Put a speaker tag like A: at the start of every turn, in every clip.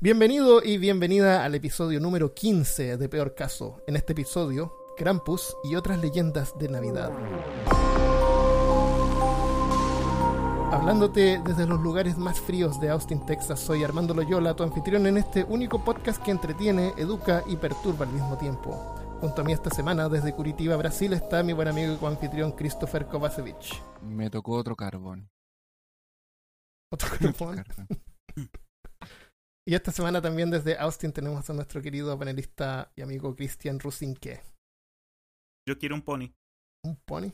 A: Bienvenido y bienvenida al episodio número 15 de Peor Caso. En este episodio, Krampus y otras leyendas de Navidad. Hablándote desde los lugares más fríos de Austin, Texas, soy Armando Loyola, tu anfitrión en este único podcast que entretiene, educa y perturba al mismo tiempo. Junto a mí esta semana, desde Curitiba, Brasil, está mi buen amigo y coanfitrión Christopher Kovacevic.
B: Me tocó otro carbón.
A: Otro carbón. y esta semana también desde Austin tenemos a nuestro querido panelista y amigo Cristian Rusinque.
C: Yo quiero un pony.
A: ¿Un pony?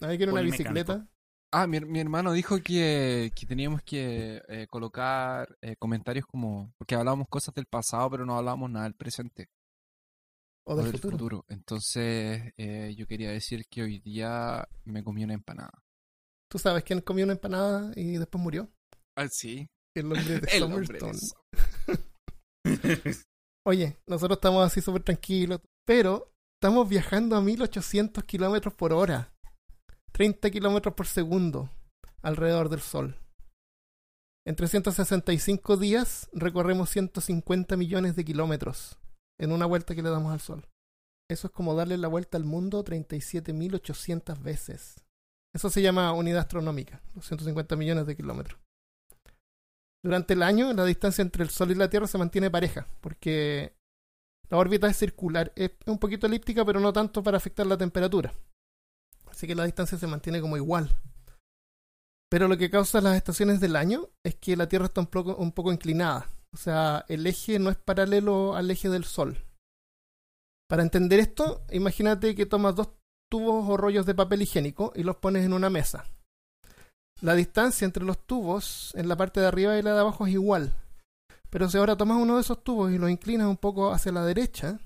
A: ¿Nadie quiere una bicicleta?
C: mecánico.
B: Ah, mi, mi hermano dijo que, que teníamos que eh, colocar eh, comentarios como... Porque hablábamos cosas del pasado, pero no hablábamos nada del presente
A: ¿O
B: o
A: del
B: del
A: futuro?
B: futuro. Entonces, eh, yo quería decir que hoy día me comí una empanada.
A: ¿Tú sabes quién comió una empanada y después murió?
B: Ah, sí.
A: El hombre de
B: El hombre de.
A: Oye, nosotros estamos así súper tranquilos, pero estamos viajando a 1800 kilómetros por hora, 30 kilómetros por segundo alrededor del Sol. En 365 días recorremos 150 millones de kilómetros en una vuelta que le damos al Sol. Eso es como darle la vuelta al mundo 37.800 veces. Eso se llama unidad astronómica, los 150 millones de kilómetros. Durante el año, la distancia entre el Sol y la Tierra se mantiene pareja, porque la órbita es circular, es un poquito elíptica, pero no tanto para afectar la temperatura. Así que la distancia se mantiene como igual. Pero lo que causa las estaciones del año es que la Tierra está un poco, un poco inclinada. O sea, el eje no es paralelo al eje del Sol. Para entender esto, imagínate que tomas dos tubos o rollos de papel higiénico y los pones en una mesa. La distancia entre los tubos en la parte de arriba y la de abajo es igual. Pero si ahora tomas uno de esos tubos y lo inclinas un poco hacia la derecha,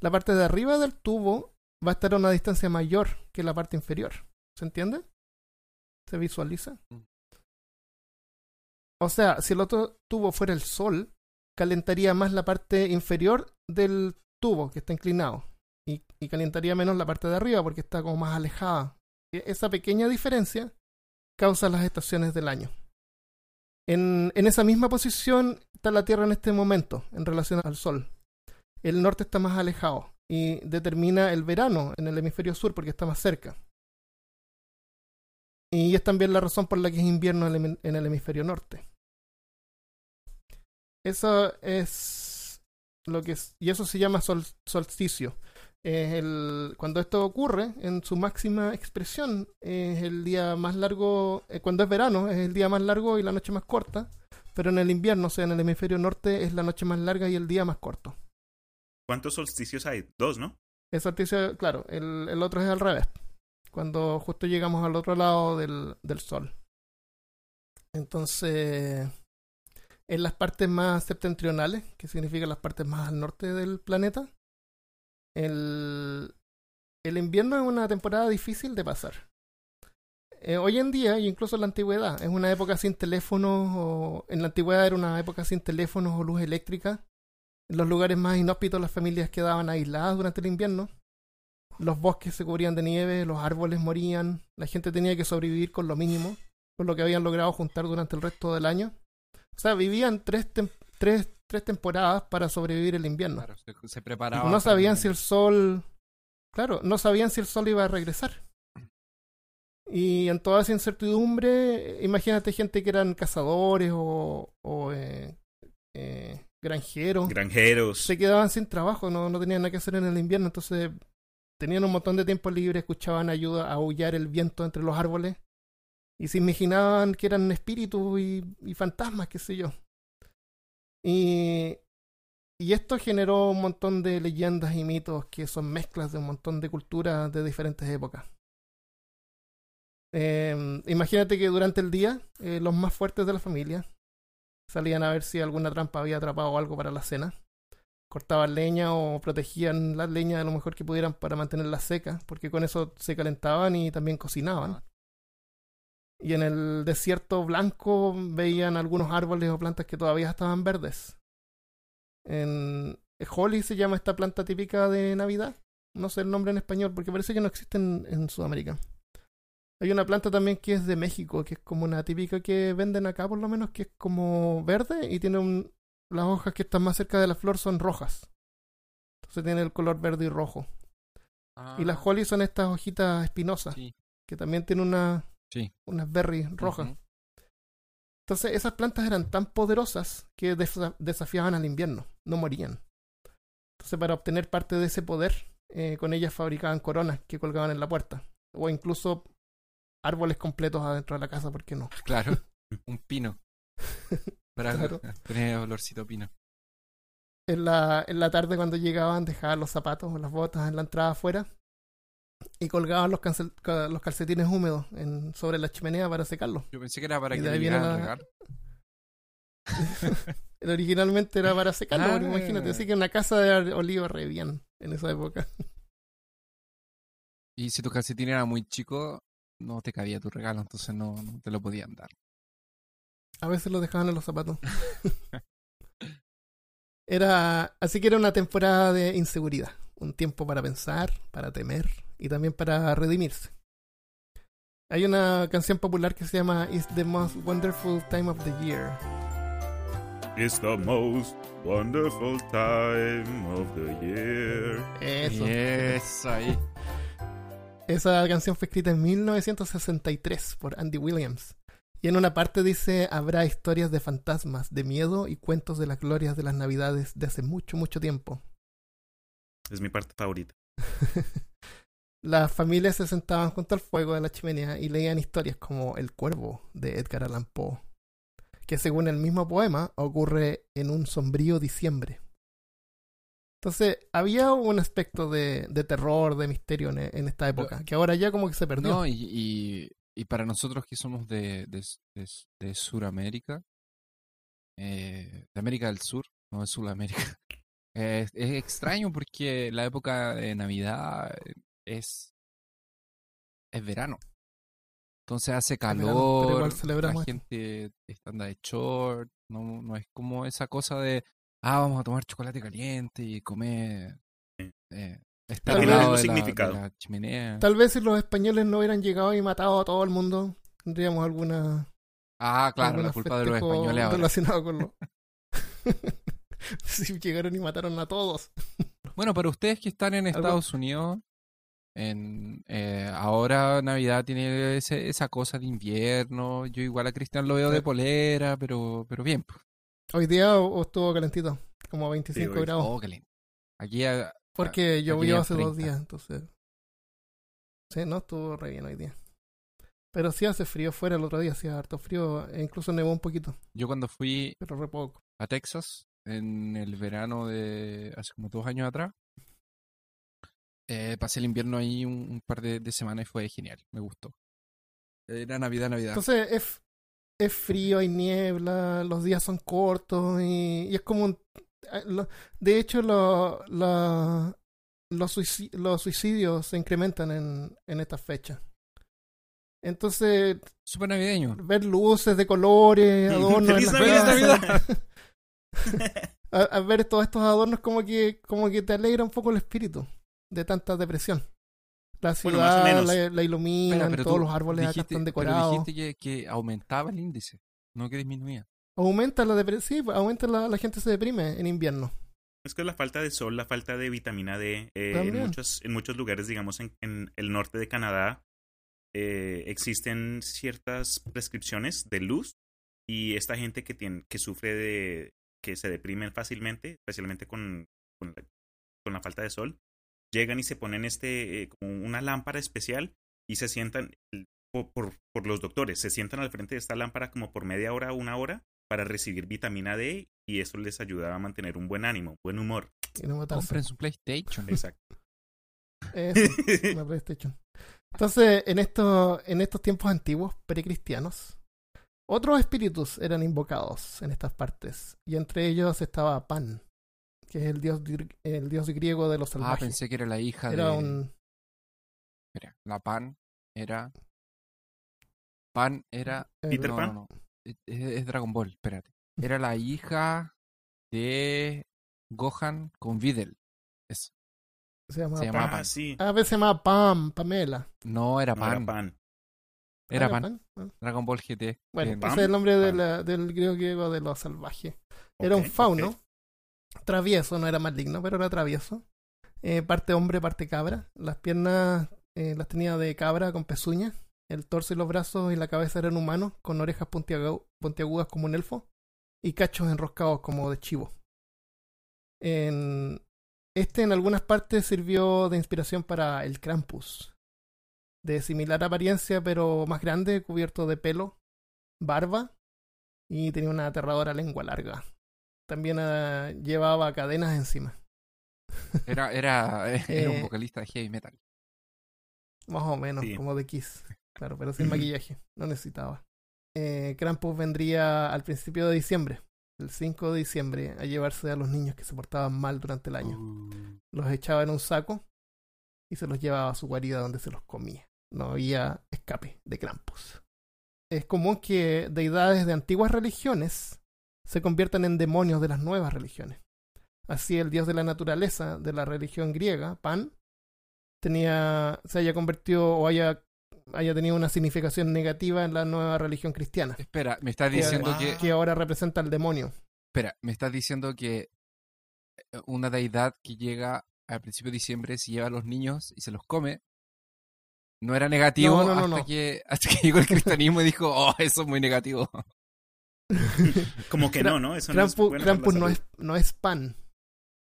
A: la parte de arriba del tubo va a estar a una distancia mayor que la parte inferior. ¿Se entiende? ¿Se visualiza? O sea, si el otro tubo fuera el sol, calentaría más la parte inferior del tubo que está inclinado y, y calentaría menos la parte de arriba porque está como más alejada. E- Esa pequeña diferencia causa las estaciones del año. En, esa misma posición está la Tierra en este momento en relación al Sol. El norte está más alejado y determina el verano en el hemisferio sur porque está más cerca. Y es también la razón por la que es invierno en el hemisferio norte. Eso es lo que es, y eso se llama sol- solsticio. Es el, cuando esto ocurre en su máxima expresión, es el día más largo, eh, cuando es verano, es el día más largo y la noche más corta, pero en el invierno, o sea, en el hemisferio norte, es la noche más larga y el día más corto.
C: ¿Cuántos solsticios hay? Dos, ¿no?
A: El solsticio, claro, el, el otro es al revés, cuando justo llegamos al otro lado del, del sol. Entonces, en las partes más septentrionales, que significan las partes más al norte del planeta, el, el invierno es una temporada difícil de pasar. Eh, hoy en día, incluso en la antigüedad, es una época sin teléfonos, o en la antigüedad era una época sin teléfonos o luz eléctrica. En los lugares más inhóspitos las familias quedaban aisladas durante el invierno. Los bosques se cubrían de nieve, los árboles morían, la gente tenía que sobrevivir con lo mínimo, con lo que habían logrado juntar durante el resto del año. O sea, vivían tres, tres, tres temporadas para sobrevivir el invierno.
B: Claro, se, se preparaba.
A: No sabían si el sol. Claro, no sabían si el sol iba a regresar. Y en toda esa incertidumbre, imagínate gente que eran cazadores o, o eh, eh, granjeros.
C: Granjeros.
A: Se quedaban sin trabajo, no, no tenían nada que hacer en el invierno, entonces tenían un montón de tiempo libre, escuchaban ayuda a aullar el viento entre los árboles y se imaginaban que eran espíritus y, y fantasmas, qué sé yo. Y, y esto generó un montón de leyendas y mitos que son mezclas de un montón de culturas de diferentes épocas. Eh, imagínate que durante el día eh, los más fuertes de la familia salían a ver si alguna trampa había atrapado algo para la cena. Cortaban leña o protegían la leña de lo mejor que pudieran para mantenerla seca, porque con eso se calentaban y también cocinaban. Y en el desierto blanco veían algunos árboles o plantas que todavía estaban verdes. En Holly se llama esta planta típica de Navidad. No sé el nombre en español porque parece que no existe en, en Sudamérica. Hay una planta también que es de México, que es como una típica que venden acá por lo menos, que es como verde y tiene un, las hojas que están más cerca de la flor son rojas. Entonces tiene el color verde y rojo. Y las
B: Ah,
A: holly son estas hojitas espinosas,
B: Sí,
A: que también tienen una,
B: sí.
A: unas berries rojas. Entonces esas plantas eran tan poderosas que desa- desafiaban al invierno, no morían. Entonces para obtener parte de ese poder, eh, con ellas fabricaban coronas que colgaban en la puerta. O incluso árboles completos adentro de la casa, ¿por qué no?
B: Claro, un pino. Para
A: Claro.
B: tener olorcito pino.
A: En la, en la tarde cuando llegaban dejaban los zapatos o las botas en la entrada afuera y colgaban los, cancel- ca- los calcetines húmedos en, sobre la chimenea para secarlos.
B: Yo pensé que era para
A: Y
B: que llegaran
A: la-
B: regalos.
A: Originalmente era para secarlo, porque imagínate, así que una casa de oliva re bien en esa época.
B: Y si tu calcetín era muy chico, no te cabía tu regalo, entonces no, no te lo podían dar.
A: A veces los dejaban en los zapatos. Era, así que era una temporada de inseguridad, un tiempo para pensar, para temer y también para redimirse. Hay una canción popular que se llama It's the most wonderful time of the year.
C: It's the most wonderful time of the year.
A: Eso.
B: Eso ahí.
A: Esa canción fue escrita en 1963 por Andy Williams. Y en una parte dice, habrá historias de fantasmas, de miedo y cuentos de las glorias de las navidades de hace mucho, mucho tiempo.
C: Es mi parte favorita.
A: Las familias se sentaban junto al fuego de la chimenea y leían historias como El Cuervo de Edgar Allan Poe, que según el mismo poema ocurre en un sombrío diciembre. Entonces, había un aspecto de, de terror, de misterio en, en esta época, que ahora ya como que se perdió.
B: No, y, y, y para nosotros que somos de, de, de, de Sudamérica, eh, de América del Sur, no de Sudamérica, eh, es, es extraño porque la época de Navidad es, es verano. Entonces hace
A: verano,
B: calor,
A: igual
B: la gente está anda de short, no, no es como esa cosa de, ah, vamos a tomar chocolate caliente y comer, eh, estar
A: Tal
B: al
A: vez-
B: de la, de
C: significado.
B: la chimenea.
A: Tal vez si los españoles no hubieran llegado y matado a todo el mundo, tendríamos alguna
B: Ah, claro, la culpa de los españoles ahora.
A: relacionados con lo... si llegaron y mataron a todos.
B: Bueno, para ustedes que están en
A: Algo-
B: Estados Unidos, en, eh, ahora Navidad tiene ese- esa cosa de invierno. Yo igual a Cristian lo veo de
A: Sí.
B: polera, pero, pero bien. pues.
A: Hoy día o- o estuvo calentito, como 25
C: hoy-
A: grados.
B: Oh. Aquí ah,
A: Porque
B: aquí
A: llovió
B: en
A: hace dos
B: 30.
A: días, entonces. Sí, no, estuvo re bien hoy día. Pero sí hace frío fuera el otro día, hacía harto frío, e incluso nevó un poquito,
B: yo cuando fui
A: pero re poco.
B: a Texas en el verano de hace como dos años atrás, eh, pasé el invierno ahí un, un par de, de semanas y fue genial. Me gustó. Era Navidad, Navidad.
A: Entonces es, es frío, hay niebla, los días son cortos y, y es como un... eh, lo- De hecho, lo- los, suici- los suicidios se incrementan en, en estas fechas. Entonces,
B: Súper navideño.
A: ver luces de colores, adornos
C: ¡Feliz Navidad!
A: a, a ver todos estos adornos como que, como que te alegra un poco el espíritu de tanta depresión. La ciudad la, la iluminan,
B: pero
A: todos los árboles acá están
B: pero
A: decorados.
B: dijiste que, que aumentaba el índice, no que disminuía.
A: Aumenta la depresión, sí, aumenta la, la gente se deprime en invierno.
C: Es que la falta de sol, la falta de vitamina D. eh, en, muchos, en muchos lugares, digamos, en, en el norte de Canadá, eh, existen ciertas prescripciones de luz y esta gente que, tiene, que sufre de... que se deprimen fácilmente, especialmente con, con, la, con la falta de sol, llegan y se ponen este eh, como una lámpara especial y se sientan por, por, por los doctores, se sientan al frente de esta lámpara como por media hora o una hora para recibir vitamina D y eso les ayuda a mantener un buen ánimo, buen humor.
A: Y no.
B: Compren su PlayStation.
C: Exacto.
A: Eso, una PlayStation. Entonces, en, esto, en estos tiempos antiguos, precristianos, otros espíritus eran invocados en estas partes. Y entre ellos estaba Pan, que es el dios, el dios griego de los
B: Ah,
A: salvajes.
B: pensé que era la hija
A: Era
B: de...
A: un.
B: Espera, la Pan era... Pan era...
C: Peter
B: no,
C: Pan.
B: no, no. Es, es Dragon Ball, espérate. Era la hija de Gohan con Videl. Es-
A: se llamaba
B: se
A: Pan.
C: ah,
B: Pan.
C: sí.
A: A veces se llamaba Pam, Pamela.
B: No, era
C: No,
B: Pan.
C: era pan.
B: Era
A: Ah,
B: Pan.
A: Ah.
B: Dragon Ball GT.
A: Bueno, ese es el nombre de la- del griego griego de los salvajes. Era un fauno. Travieso, no era maligno, pero era travieso. Eh, parte hombre, parte cabra. Las piernas eh, las tenía de cabra con pezuñas. El torso y los brazos y la cabeza eran humanos, con orejas puntiagu- puntiagudas como un elfo y cachos enroscados como de chivo. En- Este en algunas partes sirvió de inspiración para el Krampus, de similar apariencia pero más grande, cubierto de pelo, barba y tenía una aterradora lengua larga. También eh, llevaba cadenas encima.
B: Era, era, era un
A: Eh,
B: vocalista de heavy metal.
A: Más o menos,
C: Sí.
A: como de Kiss. Claro, pero sin maquillaje. No necesitaba. Eh, Krampus vendría al principio de diciembre, el 5 de diciembre, a llevarse a los niños que se portaban mal durante el año.
B: Uh,
A: Los echaba en un saco y se los llevaba a su guarida donde se los comía. No había escape de Krampus. Es común que deidades de antiguas religiones se conviertan en demonios de las nuevas religiones. Así el dios de la naturaleza de la religión griega, Pan, tenía, se haya convertido o haya, haya tenido una significación negativa en la nueva religión cristiana,
B: espera, me estás diciendo que,
A: que ahora representa al demonio.
B: espera, me estás diciendo que eh, una deidad que llega al principio de diciembre se lleva a los niños y se los come. No era negativo
A: No, no, no,
B: hasta,
A: no.
B: Que, hasta que llegó el cristianismo y dijo, oh, eso es muy negativo.
C: Como que no, ¿no? Eso no es
A: Krampus, no, es, no es pan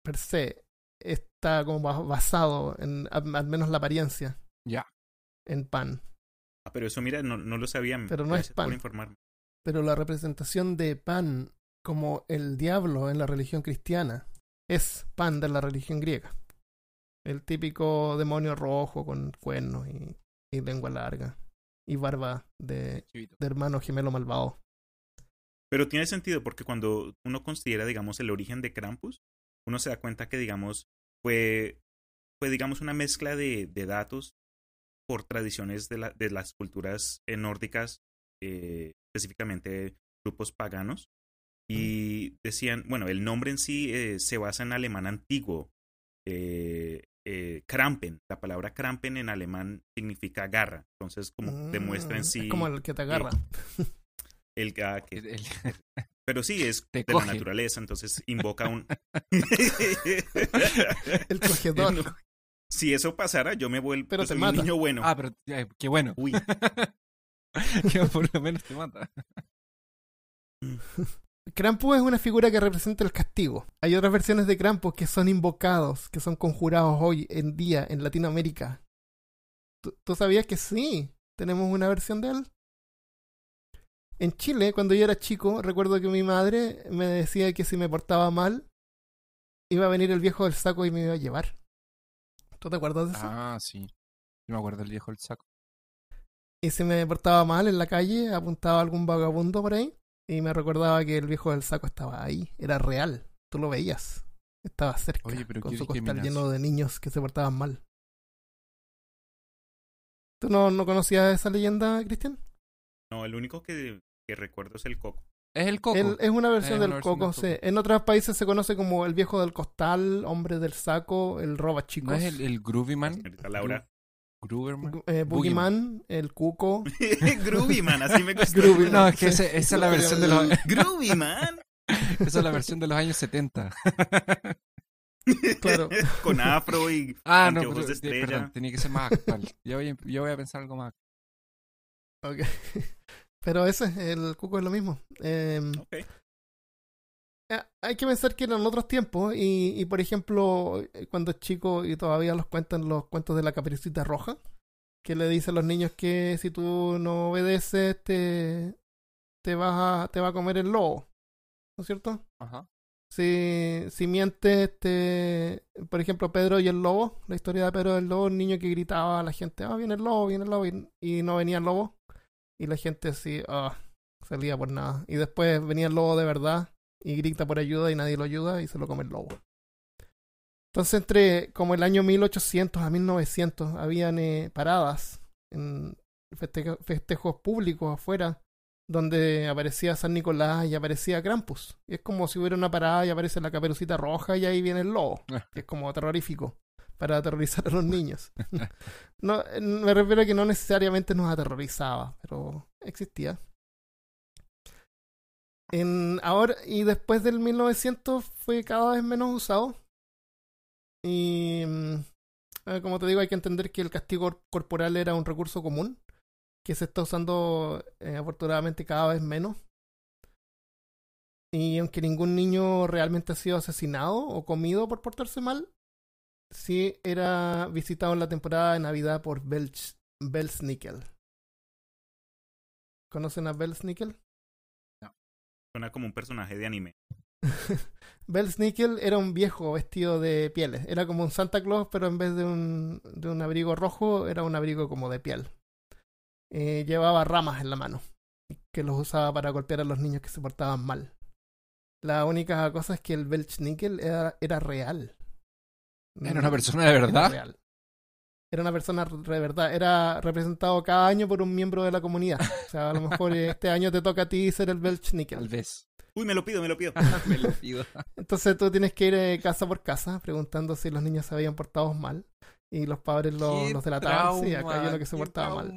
A: per se. Está como ba- basado en al menos la apariencia
B: Ya.
A: en pan.
C: Ah, pero eso, mira, no, no lo sabía.
A: Pero no es pan.
C: por informarme.
A: Pero la representación de pan como el diablo en la religión cristiana es pan de la religión griega. El típico demonio rojo con cuernos y, y lengua larga y barba de hermano gemelo malvado.
C: Pero tiene sentido porque cuando uno considera, digamos, el origen de Krampus, uno se da cuenta que, digamos, fue, fue digamos, una mezcla de, de datos por tradiciones de, la, de las culturas eh, nórdicas, eh, específicamente grupos paganos. Y decían, bueno, el nombre en sí eh, se basa en alemán antiguo. Eh, eh, Krampen, la palabra Krampen en alemán significa garra. Entonces, como
A: Mm,
C: demuestra en sí
A: Es como el que te agarra.
C: El, ah, que-
B: El- el-
C: pero sí, es de
B: coge.
C: la naturaleza, entonces invoca un...
A: el cogedor.
C: No, Si eso pasara, yo me vuelvo
A: Pero te
C: soy
A: mata.
C: un niño bueno.
B: ah, pero eh, qué bueno.
C: Uy,
B: que por lo menos te mata.
A: Krampus es una figura que representa el castigo. Hay otras versiones de Krampus que son invocados, que son conjurados hoy en día en Latinoamérica. ¿Tú, tú sabías que sí? Tenemos una versión de él. En Chile, cuando yo era chico, recuerdo que mi madre me decía que si me portaba mal, iba a venir el viejo del saco y me iba a llevar. ¿Tú te acuerdas de eso?
B: Ah, sí. Yo me acuerdo del viejo del saco.
A: Y si me portaba mal en la calle, apuntaba a algún vagabundo por ahí y me recordaba que el viejo del saco estaba ahí, era real, tú lo veías, estaba cerca,
B: Oye, pero
A: con su costal lleno de niños que se portaban mal. ¿Tú no, no conocías esa leyenda, Cristian?
C: no, el único que, que recuerdo es el coco.
B: Es el coco.
A: Es una versión
B: Es
A: del
B: una versión
A: coco,
B: del
A: sí.
B: coco.
A: En otros países se conoce como el viejo del costal, hombre del saco, el roba chicos,
B: ¿No es el, el Groovyman?
C: Laura.
B: Grooverman.
A: Eh, Boogeyman, el cuco.
C: Groovy Man, así me gusta.
A: Groovy,
B: No, es que ese- esa es la versión de los,
C: Groovy Man.
B: esa es la versión de los años 70.
A: Claro.
C: Con afro y
B: Ah, no, pero,
C: de estrella.
B: perdón, tenía que ser más actual. Yo voy, a- yo voy a pensar algo más.
A: Ok. Pero ese, el cuco es lo mismo. Eh, Hay que pensar que eran otros tiempos y, y, por ejemplo, eh, cuando es chico y todavía los cuentan los cuentos de la caperucita roja, que le dice a los niños que si tú no obedeces te, te, vas a, te va a comer el lobo, ¿no es cierto?
B: Ajá.
A: Si, si mientes, te, por ejemplo, Pedro y el lobo, la historia de Pedro y el lobo, un niño que gritaba a la gente, ah, viene el lobo, viene el lobo, y, y no venía el lobo, y la gente así, ah, salía por nada. Y después venía el lobo de verdad y grita por ayuda y nadie lo ayuda y se lo come el lobo. Entonces, entre como el año 1800 a 1900, habían eh, paradas en festejo- festejos públicos afuera donde aparecía San Nicolás y aparecía Krampus. Y es como si hubiera una parada y aparece la caperucita roja y ahí viene el lobo, que es como terrorífico para aterrorizar a los niños. no, me refiero a que no necesariamente nos aterrorizaba, pero existía. En, ahora, y después del 1900 fue cada vez menos usado. Y mm, eh, como te digo, hay que entender que el castigo corporal era un recurso común, que se está usando eh, afortunadamente cada vez menos. Y aunque ningún niño realmente ha sido asesinado o comido por portarse mal, sí era visitado en la temporada de Navidad por Belch, Belsnickel. ¿Conocen a Belsnickel?
C: Suena como un personaje de anime.
A: Belsnickel era un viejo vestido de pieles. Era como un Santa Claus, pero en vez de un, de un abrigo rojo, era un abrigo como de piel. Eh, llevaba ramas en la mano, que los usaba para golpear a los niños que se portaban mal. La única cosa es que el Belchnickel era, era real.
B: Era una persona de verdad.
A: real. Era una persona de verdad. Era representado cada año por un miembro de la comunidad. O sea, a lo mejor este año te toca a ti ser el
B: Tal
A: Belchnickel.
B: vez.
C: Uy, me lo pido, me lo pido.
B: Me lo pido.
A: Entonces tú tienes que ir eh, casa por casa preguntando si los niños se habían portado mal. Y los padres lo-
B: Qué
A: los delataban. Sí, acá hay uno que se portaba mal.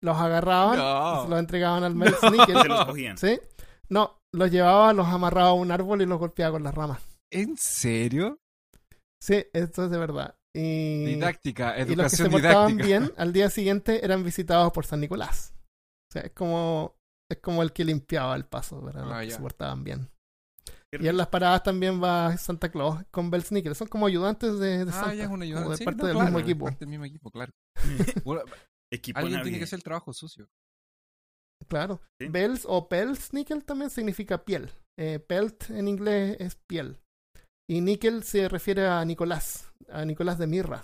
A: Los agarraban
B: No.
A: y se los entregaban al Belchnickel.
C: Se los cogían.
A: ¿Sí? No, los llevaba, los amarraba a un árbol y los golpeaba con las ramas.
B: ¿En serio?
A: Sí, esto es de verdad. Y,
B: Didáctica,
A: y los que se
B: educación
A: portaban
B: didáctica.
A: bien, al día siguiente eran visitados por San Nicolás. O sea, es como, es como el que limpiaba el paso, ¿verdad? Los
B: Ah,
A: que
B: ya.
A: se portaban bien. Y en las paradas también va Santa Claus con Belsnickel. Son como ayudantes de, de
B: Ah,
A: Santa.
B: ya es un
A: como
B: ayudante.
A: de
B: Sí,
A: parte
B: no,
A: del
B: claro,
A: mismo equipo.
B: parte del mismo equipo, claro. Bueno,
C: Equipo
B: alguien tiene que hacer el trabajo sucio.
A: Claro.
C: Sí.
A: Bels o Pelsnickel también significa piel. Eh, pelt en inglés es piel. Y níquel se refiere a Nicolás, a Nicolás de Mirra.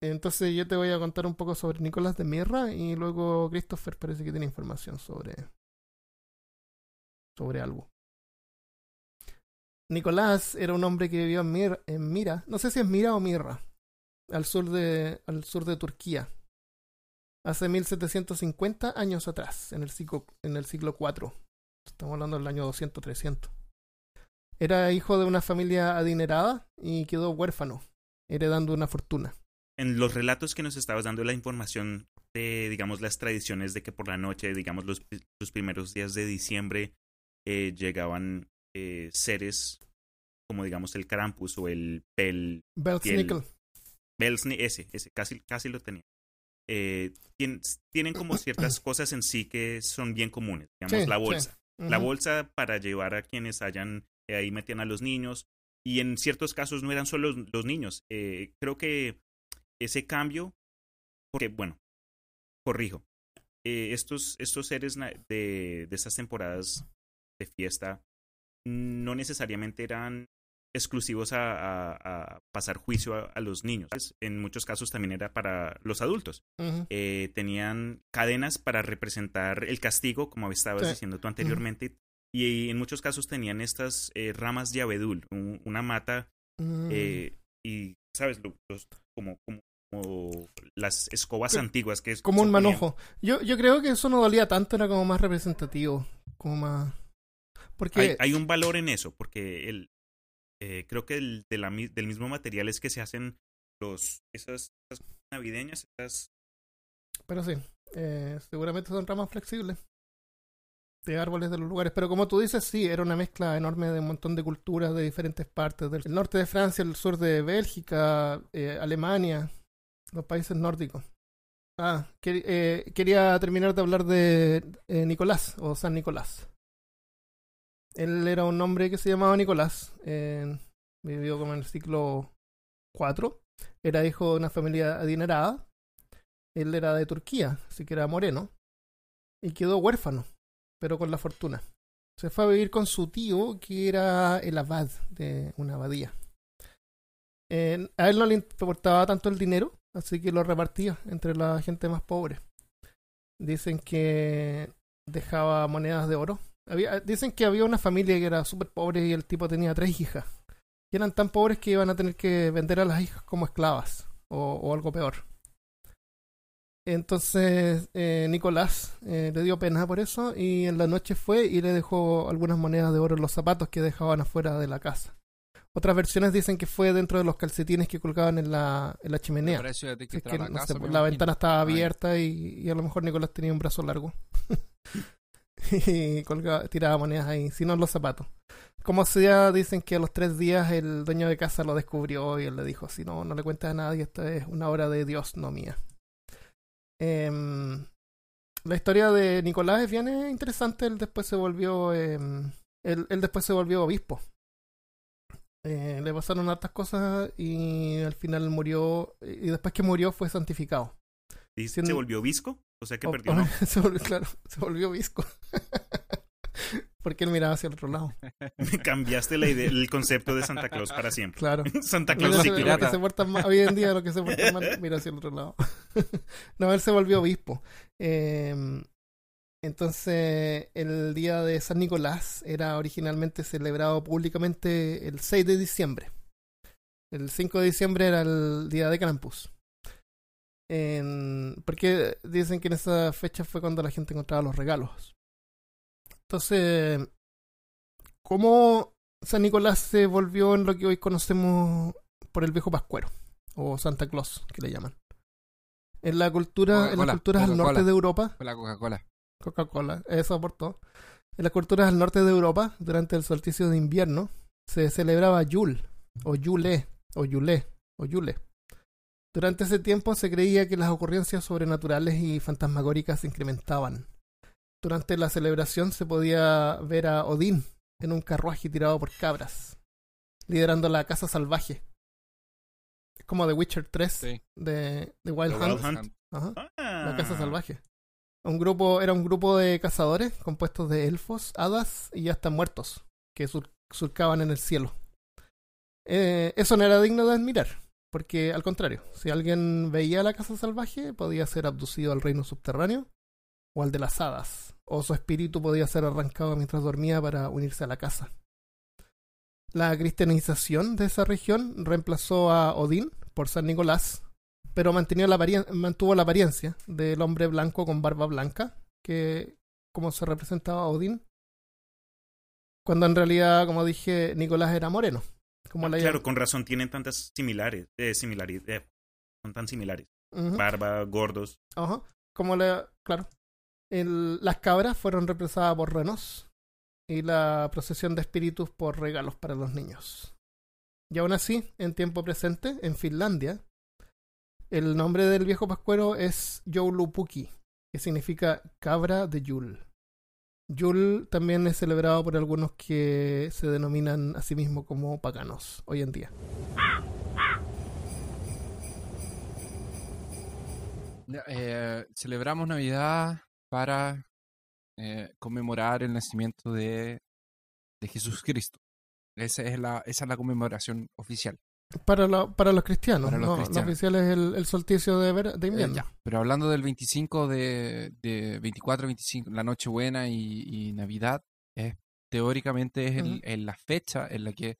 A: Entonces yo te voy a contar un poco sobre Nicolás de Mirra y luego Christopher parece que tiene información sobre sobre algo. Nicolás era un hombre que vivió en, Mir- en Mira, no sé si es Mira o Mirra, al sur de al sur de Turquía hace 1750 años atrás, en el siglo, en el siglo. Estamos hablando del año 200, 300. Era hijo de una familia adinerada y quedó huérfano, heredando una fortuna.
C: En los relatos que nos estabas dando la información de, digamos, las tradiciones de que por la noche, digamos, los, los primeros días de diciembre eh, llegaban eh, seres como, digamos, el Krampus o el Pel...
A: Belsnickel.
C: Belsni, ese, ese, casi, casi lo tenía. Eh, tien- tienen como ciertas cosas en sí que son bien comunes. Digamos,
A: Sí,
C: la
A: sí.
C: bolsa. La bolsa para llevar a quienes hayan, ahí metían a los niños. Y en ciertos casos no eran solo los, los niños. Eh, creo que ese cambio, porque, bueno, corrijo. Eh, estos, estos seres de, de estas temporadas de fiesta no necesariamente eran exclusivos a, a- a pasar juicio a, a los niños. En muchos casos también era para los adultos. Eh, tenían cadenas para representar el castigo, como estabas
A: Sí.
C: diciendo tú anteriormente. Y en muchos casos tenían estas eh, ramas de abedul, un- una mata,
A: Mm.
C: eh, y, ¿sabes? Lo- los- como, como, como las escobas antiguas que es
A: como un manojo. Yo, yo creo que eso no dolía tanto, era como más representativo. Como más. Porque.
C: Hay, hay un valor en eso, porque el, eh, creo que el, de la del mismo material es que se hacen los esas, esas navideñas, esas
A: Pero sí, eh, seguramente son ramas flexibles de árboles de los lugares. Pero como tú dices, sí, era una mezcla enorme de un montón de culturas de diferentes partes del el norte de Francia, el sur de Bélgica, eh, Alemania, los países nórdicos. Ah, eh, quería terminar de hablar de eh, Nicolás o San Nicolás. Él era un hombre que se llamaba Nicolás, vivió como en el siglo IV, era hijo de una familia adinerada él era de Turquía, así que era moreno. Y quedó huérfano, pero con la fortuna. Se fue a vivir con su tío, que era el abad de una abadía. A él no le importaba tanto el dinero, así que lo repartía entre la gente más pobre. Dicen que dejaba monedas de oro. Dicen que había una familia que era súper pobre y el tipo tenía tres hijas. Y eran tan pobres que iban a tener que vender a las hijas como esclavas, o, o algo peor. Entonces eh, Nicolás eh, le dio pena por eso y en la noche fue y le dejó algunas monedas de oro en los zapatos que dejaban afuera de la casa. Otras versiones dicen que fue dentro de los calcetines que colgaban en la, en la chimenea. Es que,
B: la
A: no
B: casa,
A: sé, pues, la ventana estaba abierta y, y a lo mejor Nicolás tenía un brazo largo. y colgaba, tiraba monedas ahí, sino en los zapatos. Como sea, dicen que a los tres días el dueño de casa lo descubrió y él le dijo, si no, no le cuentes a nadie, esto es una obra de Dios, no mía. Em, la historia de Nicolás es bien eh, interesante, él después se volvió, em, él, él después se volvió obispo. Eh, le pasaron hartas cosas y al final murió, y después que murió fue santificado.
C: ¿Y
A: Siendo-
C: se volvió visco? O sea que
A: O-
C: perdió,
A: o-
C: ¿no?
A: se volvió, claro, se volvió visco. Porque él miraba hacia el otro lado.
C: Cambiaste la idea, el concepto de Santa Claus para siempre.
A: Claro.
C: Santa Claus y
A: lo que
C: pirata.
A: se porta mal- hoy en día lo que se porta mal, mira hacia el otro lado. no, él se volvió obispo. Eh, entonces, el día de San Nicolás era originalmente celebrado públicamente el 6 de diciembre. El 5 de diciembre era el día de Krampus. En- porque dicen que en esa fecha fue cuando la gente encontraba los regalos. Entonces, ¿cómo San Nicolás se volvió en lo que hoy conocemos por el viejo pascuero? O Santa Claus, que le llaman. En la cultura, en las culturas al norte de Europa,
B: la Coca-Cola.
A: Coca-Cola, eso aportó. En las culturas al norte de Europa, durante el solsticio de invierno, se celebraba Yule, o Yule, o Yule, o Yule. Durante ese tiempo se creía que las ocurrencias sobrenaturales y fantasmagóricas se incrementaban. Durante la celebración se podía ver a Odín en un carruaje tirado por cabras, liderando la casa salvaje. Es como The Witcher 3
B: Sí.
A: de, de Wild
C: The Wild
A: Hunt. Ajá.
C: Ah.
A: La casa salvaje. Un grupo, era un grupo de cazadores compuestos de elfos, hadas y hasta muertos que sur- surcaban en el cielo. Eh, eso no era digno de admirar, porque al contrario, si alguien veía la casa salvaje, podía ser abducido al reino subterráneo o al de las hadas, o su espíritu podía ser arrancado mientras dormía para unirse a la casa. La cristianización de esa región reemplazó a Odín por San Nicolás, pero mantenía la mantuvo la apariencia del hombre blanco con barba blanca, que como se representaba a Odín, cuando en realidad, como dije, Nicolás era moreno. Como
C: Ah,
A: la
C: claro, con razón tienen tantas similares, eh, similares, eh, son tan similares.
A: Ujú.
C: Barba, gordos.
A: Ajá. Como la. Claro. Las cabras fueron reemplazadas por renos. Y la procesión de espíritus por regalos para los niños. Y aún así, en tiempo presente, en Finlandia, el nombre del viejo pascuero es Joulupuki, que significa cabra de Yule. Yule también es celebrado por algunos que se denominan a sí mismos como paganos hoy en día.
B: Eh, celebramos Navidad para eh, conmemorar el nacimiento de, de Jesús Cristo. Esa es, la, esa es la conmemoración oficial.
A: Para, para los cristianos,
B: Para los
A: ¿no?
B: cristianos.
A: Lo oficial es el, el solsticio de, ver- de
B: Eh,
A: invierno.
B: ya. Pero hablando del 25 de, de 24, 25, la Nochebuena y, y Navidad, es, teóricamente es el-
A: Ujú.
B: en la fecha en la que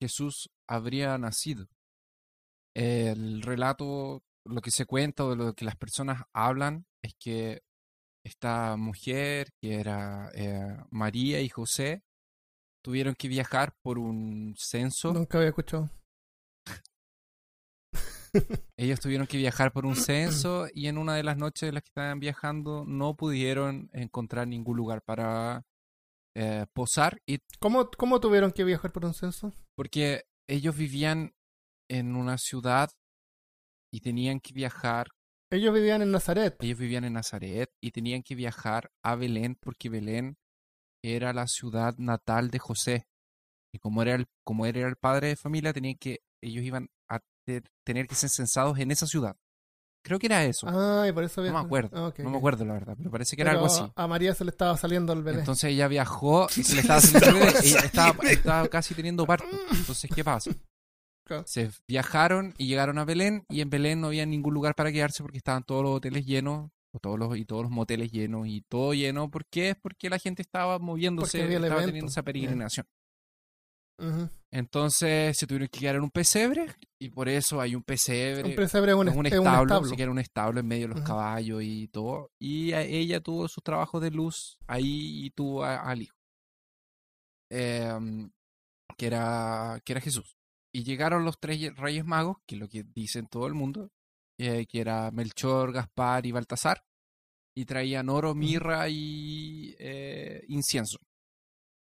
B: Jesús habría nacido. El relato, lo que se cuenta o de lo que las personas hablan es que esta mujer, que era eh, María y José, tuvieron que viajar por un censo.
A: Nunca había escuchado.
B: Ellos tuvieron que viajar por un censo y en una de las noches en las que estaban viajando no pudieron encontrar ningún lugar para eh, posar y
A: ¿Cómo, ¿Cómo tuvieron que viajar por un censo?
B: porque ellos vivían en una ciudad y tenían que viajar,
A: Ellos vivían en Nazaret.
B: ellos vivían en Nazaret y tenían que viajar a Belén porque Belén era la ciudad natal de José. Y como era el, como era el padre de familia, tenían que, ellos iban a te- tener que ser censados en esa ciudad. Creo que era eso.
A: Ah, y por eso
B: no me acuerdo. No me acuerdo la verdad, pero parece que era algo así.
A: A María se le estaba saliendo el bebé.
B: Entonces ella viajó y se le estaba saliendo el bebé, ella estaba, estaba casi teniendo parto. Entonces, ¿qué pasa? Se viajaron y llegaron a Belén y en Belén no había ningún lugar para quedarse porque estaban todos los hoteles llenos o todos los, y todos los moteles llenos y todo lleno. ¿Por qué? Porque la gente estaba moviéndose, estaba
A: evento.
B: teniendo esa peregrinación. Entonces se tuvieron que quedar en un pesebre y por eso hay un pesebre.
A: Un pesebre es un,
B: es un
A: un
B: establo,
A: establo.
B: sí que era un establo en medio de los caballos y todo. Y ella tuvo sus trabajos de luz ahí y tuvo al hijo. Em, que, era, que era Jesús. Y llegaron los tres ye- reyes magos, que es lo que dicen todo el mundo, eh, que era Melchor, Gaspar y Baltasar. y traían oro, mirra y eh, incienso.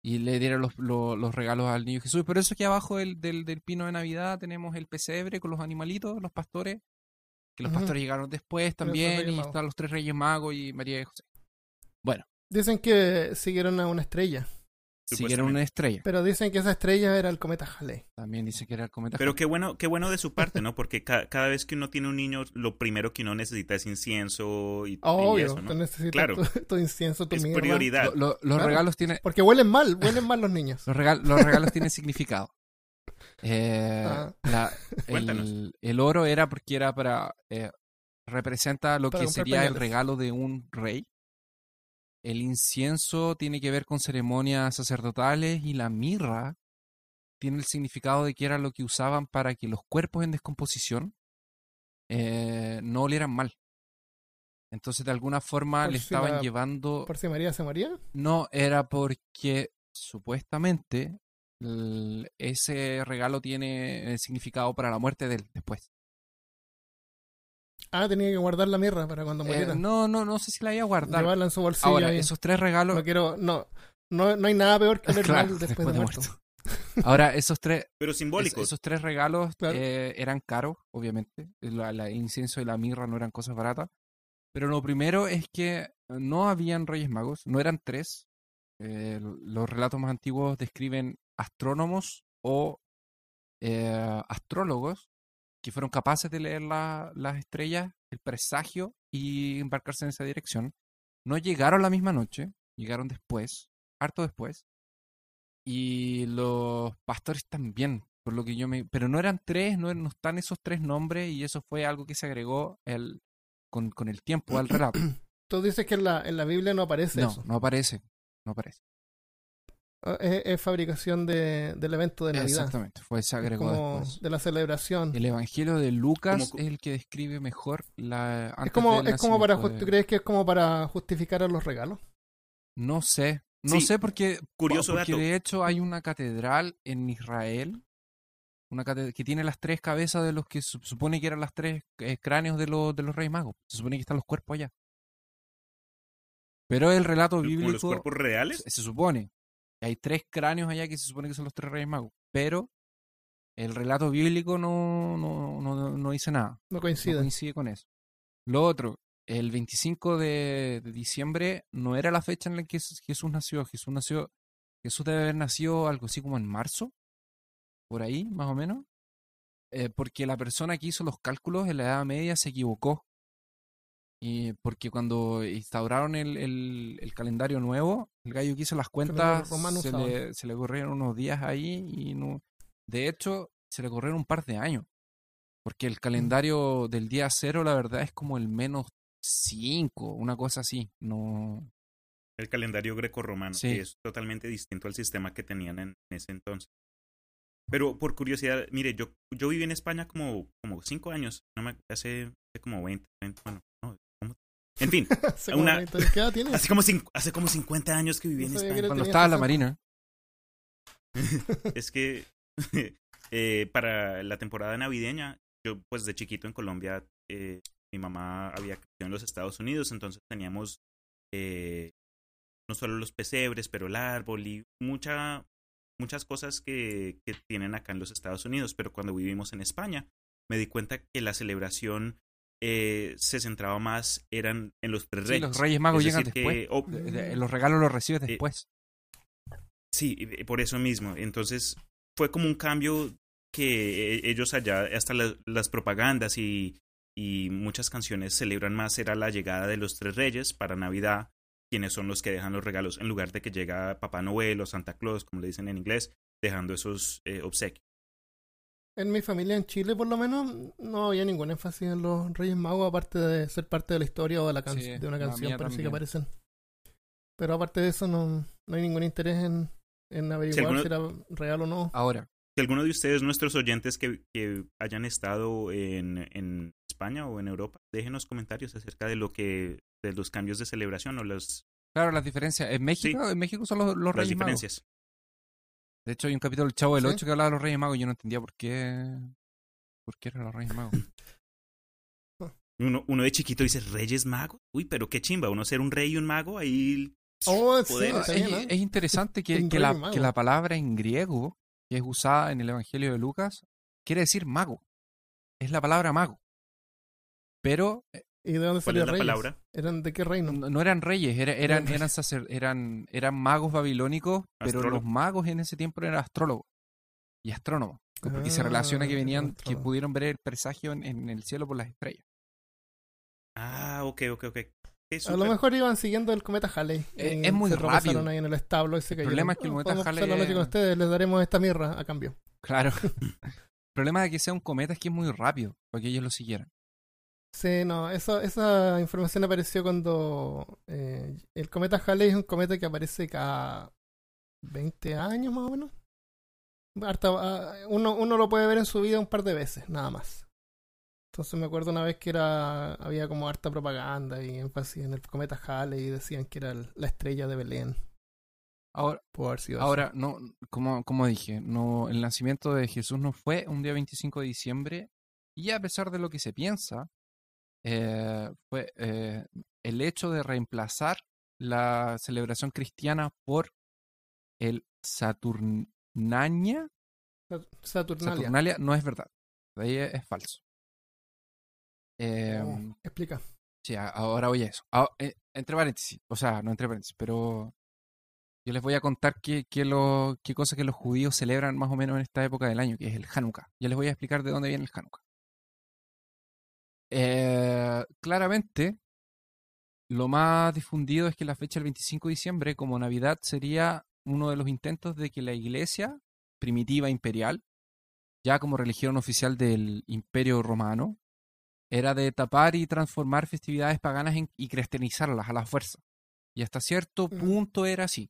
B: Y le dieron los, los- los regalos al niño Jesús. Por eso aquí abajo del, del, del pino de Navidad tenemos el pesebre con los animalitos, los pastores. Que los pastores llegaron después también. Y están los tres reyes magos y María y José. Bueno,
A: Dicen que siguieron a una estrella,
B: siguieron una estrella.
A: pero dicen que esa estrella era el cometa Halley.
B: También dice que era el cometa.
C: Pero
B: Halley.
C: qué bueno, qué bueno de su parte, ¿no? Porque ca- cada vez que uno tiene un niño, lo primero que uno necesita es incienso y, y
A: Obvio,
C: eso, ¿no?
A: tú necesitas
C: Claro.
A: tu, tu incienso, tu
C: Es prioridad.
B: Lo- lo- los
A: Claro.
B: regalos tienen
A: Porque huelen mal, huelen mal los niños.
B: los, regal- los regalos tienen significado. Eh,
A: Ah.
B: la- el, el oro era porque era para eh, representa lo
A: Para
B: que sería el regalo de un rey. El incienso tiene que ver con ceremonias sacerdotales y la mirra tiene el significado de que era lo que usaban para que los cuerpos en descomposición eh, no olieran mal. Entonces, de alguna forma
A: Por
B: le
A: si
B: estaban
A: la-
B: llevando
A: Por si María se moría.
B: no, era porque supuestamente el- ese regalo tiene eh, significado para la muerte de él después.
A: Ah, tenía que guardar la mirra para cuando
B: Eh,
A: muriera.
B: no, no, no sé si la iba a guardar.
A: Llevarla en su bolsillo.
B: Ahora,
A: ahí.
B: esos tres regalos.
A: No quiero, no, no, no hay nada peor que oler
B: Claro,
A: después, de muerto.
B: Ahora, esos tres,
C: Pero
B: es-
C: simbólicos.
B: esos tres regalos
A: Claro.
B: eh, eran caros, obviamente. La, la incienso y la mirra no eran cosas baratas. Pero lo primero es que no habían reyes magos, no eran tres. Eh, los relatos más antiguos describen astrónomos o eh, astrólogos que fueron capaces de leer la- las estrellas, el presagio y embarcarse en esa dirección. No llegaron la misma noche, llegaron después, harto después. Y los pastores también, por lo que yo me... Pero no eran tres, no, no están esos tres nombres y eso fue algo que se agregó el, con, con el tiempo al relato.
A: Tú dices que en la, en la Biblia no aparece
B: No,
A: eso.
B: no aparece, no aparece.
A: Ah, Es, es fabricación de, del evento de Navidad.
B: Exactamente, fue se
A: Es
B: agregó
A: como
B: después.
A: de la celebración.
B: El Evangelio de Lucas
C: Como-
B: es el que describe mejor la...
A: Es
B: antes
A: como,
B: del
A: es como para,
B: de-
A: ¿tú crees que es como para justificar a los regalos?
B: No sé, no
C: Sí,
B: sé porque,
C: curioso
B: porque
C: dato.
B: de hecho hay una catedral en Israel una que tiene las tres cabezas de los que se supone que eran las tres eh, cráneos de los, de los reyes magos. Se supone que están los cuerpos allá. Pero el relato
C: ¿Como los
B: bíblico
C: cuerpos reales?
B: se, se supone. Hay tres cráneos allá que se supone que son los tres reyes magos. Pero el relato bíblico no, no, no, no dice nada.
A: No
B: No
A: coinciden.
B: coincide con eso. Lo otro, el 25 de, de diciembre no era la fecha en la que Jesús Jesús nació. Jesús nació, Jesús debe haber nacido algo así como en marzo, por ahí, más o menos. Eh, porque la persona que hizo los cálculos en la Edad Media se equivocó. Y porque cuando instauraron el, el- el calendario nuevo, el gallo que hizo las cuentas
A: romanos
B: se le, se le corrieron unos días ahí y no. De hecho, se le corrieron un par de años. Porque el calendario del día cero, la verdad, es como el menos cinco, una cosa así. No.
C: El calendario grecorromano,
B: Sí.
C: que es totalmente distinto al sistema que tenían en ese entonces. Pero por curiosidad, mire, yo, yo viví en España como, como cinco años, no me, hace, hace como 20, 20, bueno, no. En fin,
A: Hace como
C: una-
A: 20 ¿Qué edad tienes?
C: hace como, hace como 50 años que viví
A: No
C: en España.
B: Cuando estaba en la
A: 60.
B: marina.
C: es que eh, para la temporada navideña, yo pues de chiquito en Colombia, eh, mi mamá había crecido en los Estados Unidos, entonces teníamos eh, no solo los pesebres, pero el árbol y mucha, muchas cosas que, que tienen acá en los Estados Unidos, pero cuando vivimos en España me di cuenta que la celebración eh, se centraba más eran en los tres
B: Sí,
C: reyes.
B: los Reyes Magos
C: Es
B: llegan después.
C: que, oh,
B: los regalos los recibes
C: Eh,
B: después.
C: Sí, por eso mismo. Entonces fue como un cambio que eh, ellos allá, hasta la- las propagandas y, y muchas canciones celebran más, era la llegada de los tres reyes para Navidad, quienes son los que dejan los regalos, en lugar de que llega Papá Noel o Santa Claus, como le dicen en inglés, dejando esos eh, obsequios.
A: En mi familia en Chile, por lo menos, no había ningún énfasis en los Reyes Magos, aparte de ser parte de la historia o de, la can-
B: Sí,
A: de una canción, parece que
B: también.
A: aparecen. Pero aparte de eso, no, no hay ningún interés en, en averiguar
C: alguno-
A: si era real o no.
B: Ahora,
C: Si alguno de ustedes, nuestros oyentes que, que hayan estado en, en España o en Europa, déjenos comentarios acerca de lo que, de los cambios de celebración o las,
B: claro, las diferencias. En México, en México son los, los
C: las
B: Reyes Magos. De hecho, hay un capítulo del Chavo del
A: ¿Sí?
B: 8 que hablaba de los Reyes Magos y yo no entendía por qué. ¿Por qué eran los Reyes Magos?
C: Uno, uno de chiquito dice Reyes Magos. Uy, pero qué chimba, uno ser un rey y un mago ahí.
A: Oh, sí,
B: es,
A: bien, ¿no?
B: es interesante que, la, que la palabra en griego que es usada en el Evangelio de Lucas quiere decir mago. Es la palabra mago. Pero eh,
A: ¿Y de dónde
C: ¿Cuál
A: salió
C: es la
A: reyes?
C: palabra?
A: ¿Eran de qué reino?
B: no, no eran reyes, era- eran,
A: Eran-
B: eran, sacer- eran, eran magos babilónicos, pero los magos en ese tiempo eran astrólogos y astrónomos. Porque se relaciona que
A: Ah,
B: venían, que pudieron ver el presagio en, en el cielo por las estrellas.
C: Ah, ok, ok, ok.
A: A lo mejor iban siguiendo el cometa Halley.
B: Eh, es muy
A: se
B: rápido.
A: ahí en el establo y se
B: El
A: cayeron.
B: problema es que el
A: Ah,
B: cometa Halley
A: con
B: es-
A: ustedes, les daremos esta mirra a cambio.
B: Claro. el problema de que sea un cometa es que es muy rápido para que ellos lo siguieran.
A: Sí, no, eso, esa información apareció cuando eh, el cometa Halley es un cometa que aparece cada 20 años más o menos. Harta- ah, uno, uno lo puede ver en su vida un par de veces, nada más. Entonces me acuerdo una vez que era había como harta propaganda y énfasis en el cometa Halley y decían que era la estrella de Belén.
B: Ahora, ahora no, como, como dije, no, el nacimiento de Jesús no fue un día 25 de diciembre y a pesar de lo que se piensa, eh, fue eh, el hecho de reemplazar la celebración cristiana por el Saturnalia,
A: Sat- Saturnalia.
B: Saturnalia no es verdad. De ahí es, es falso. Eh,
A: Oh, explica.
B: Sí, ahora voy a eso. Ah, eh, entre paréntesis, o sea, no entre paréntesis, pero yo les voy a contar qué, qué, lo, qué cosas que los judíos celebran más o menos en esta época del año, que es el Hanukkah. Ya les voy a explicar de dónde viene el Hanukkah. Eh, claramente, lo más difundido es que la fecha del 25 de diciembre, como Navidad, sería uno de los intentos de que la iglesia primitiva imperial, ya como religión oficial del imperio romano, era de tapar y transformar festividades paganas en- y cristianizarlas a la fuerza. Y hasta cierto punto era así.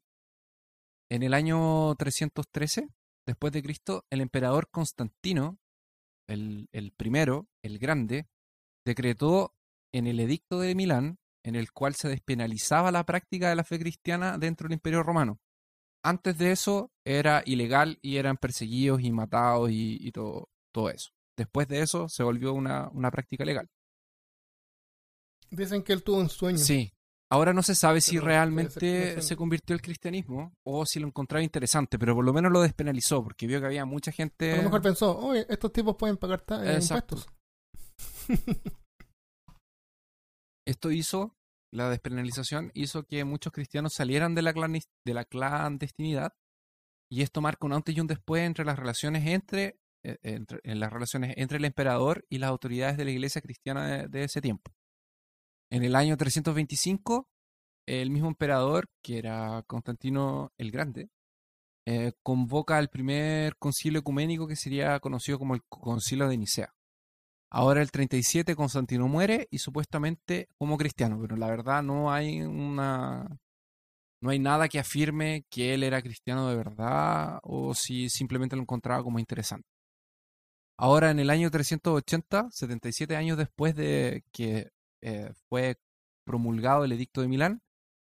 B: En el año 313, después de Cristo, el emperador Constantino, el, el primero, el grande, decretó en el edicto de Milán, en el cual se despenalizaba la práctica de la fe cristiana dentro del imperio romano. Antes de eso era ilegal y eran perseguidos y matados y, y todo, todo eso. Después de eso se volvió una, una práctica legal.
A: Dicen que él tuvo un sueño.
B: Sí. Ahora no se sabe si
A: Pero
B: realmente se convirtió al cristianismo o si lo encontraba interesante, pero por lo menos lo despenalizó porque vio que había mucha gente.
A: A lo mejor pensó, oye, estos tipos pueden pagar eh, impuestos.
B: Esto hizo, la despenalización hizo que muchos cristianos salieran de la, clandestinidad y esto marca un antes y un después entre las relaciones entre, eh, entre- en las relaciones entre el emperador y las autoridades de la iglesia cristiana de, de ese tiempo. En el año 325, el mismo emperador, que era Constantino el Grande, eh, convoca al primer concilio ecuménico que sería conocido como el concilio de Nicea. Ahora el 37 Constantino muere y supuestamente como cristiano, pero la verdad no hay una no hay nada que afirme que él era cristiano de verdad o si simplemente lo encontraba como interesante. Ahora en el año 380, 77 años después de que eh, fue promulgado el edicto de Milán,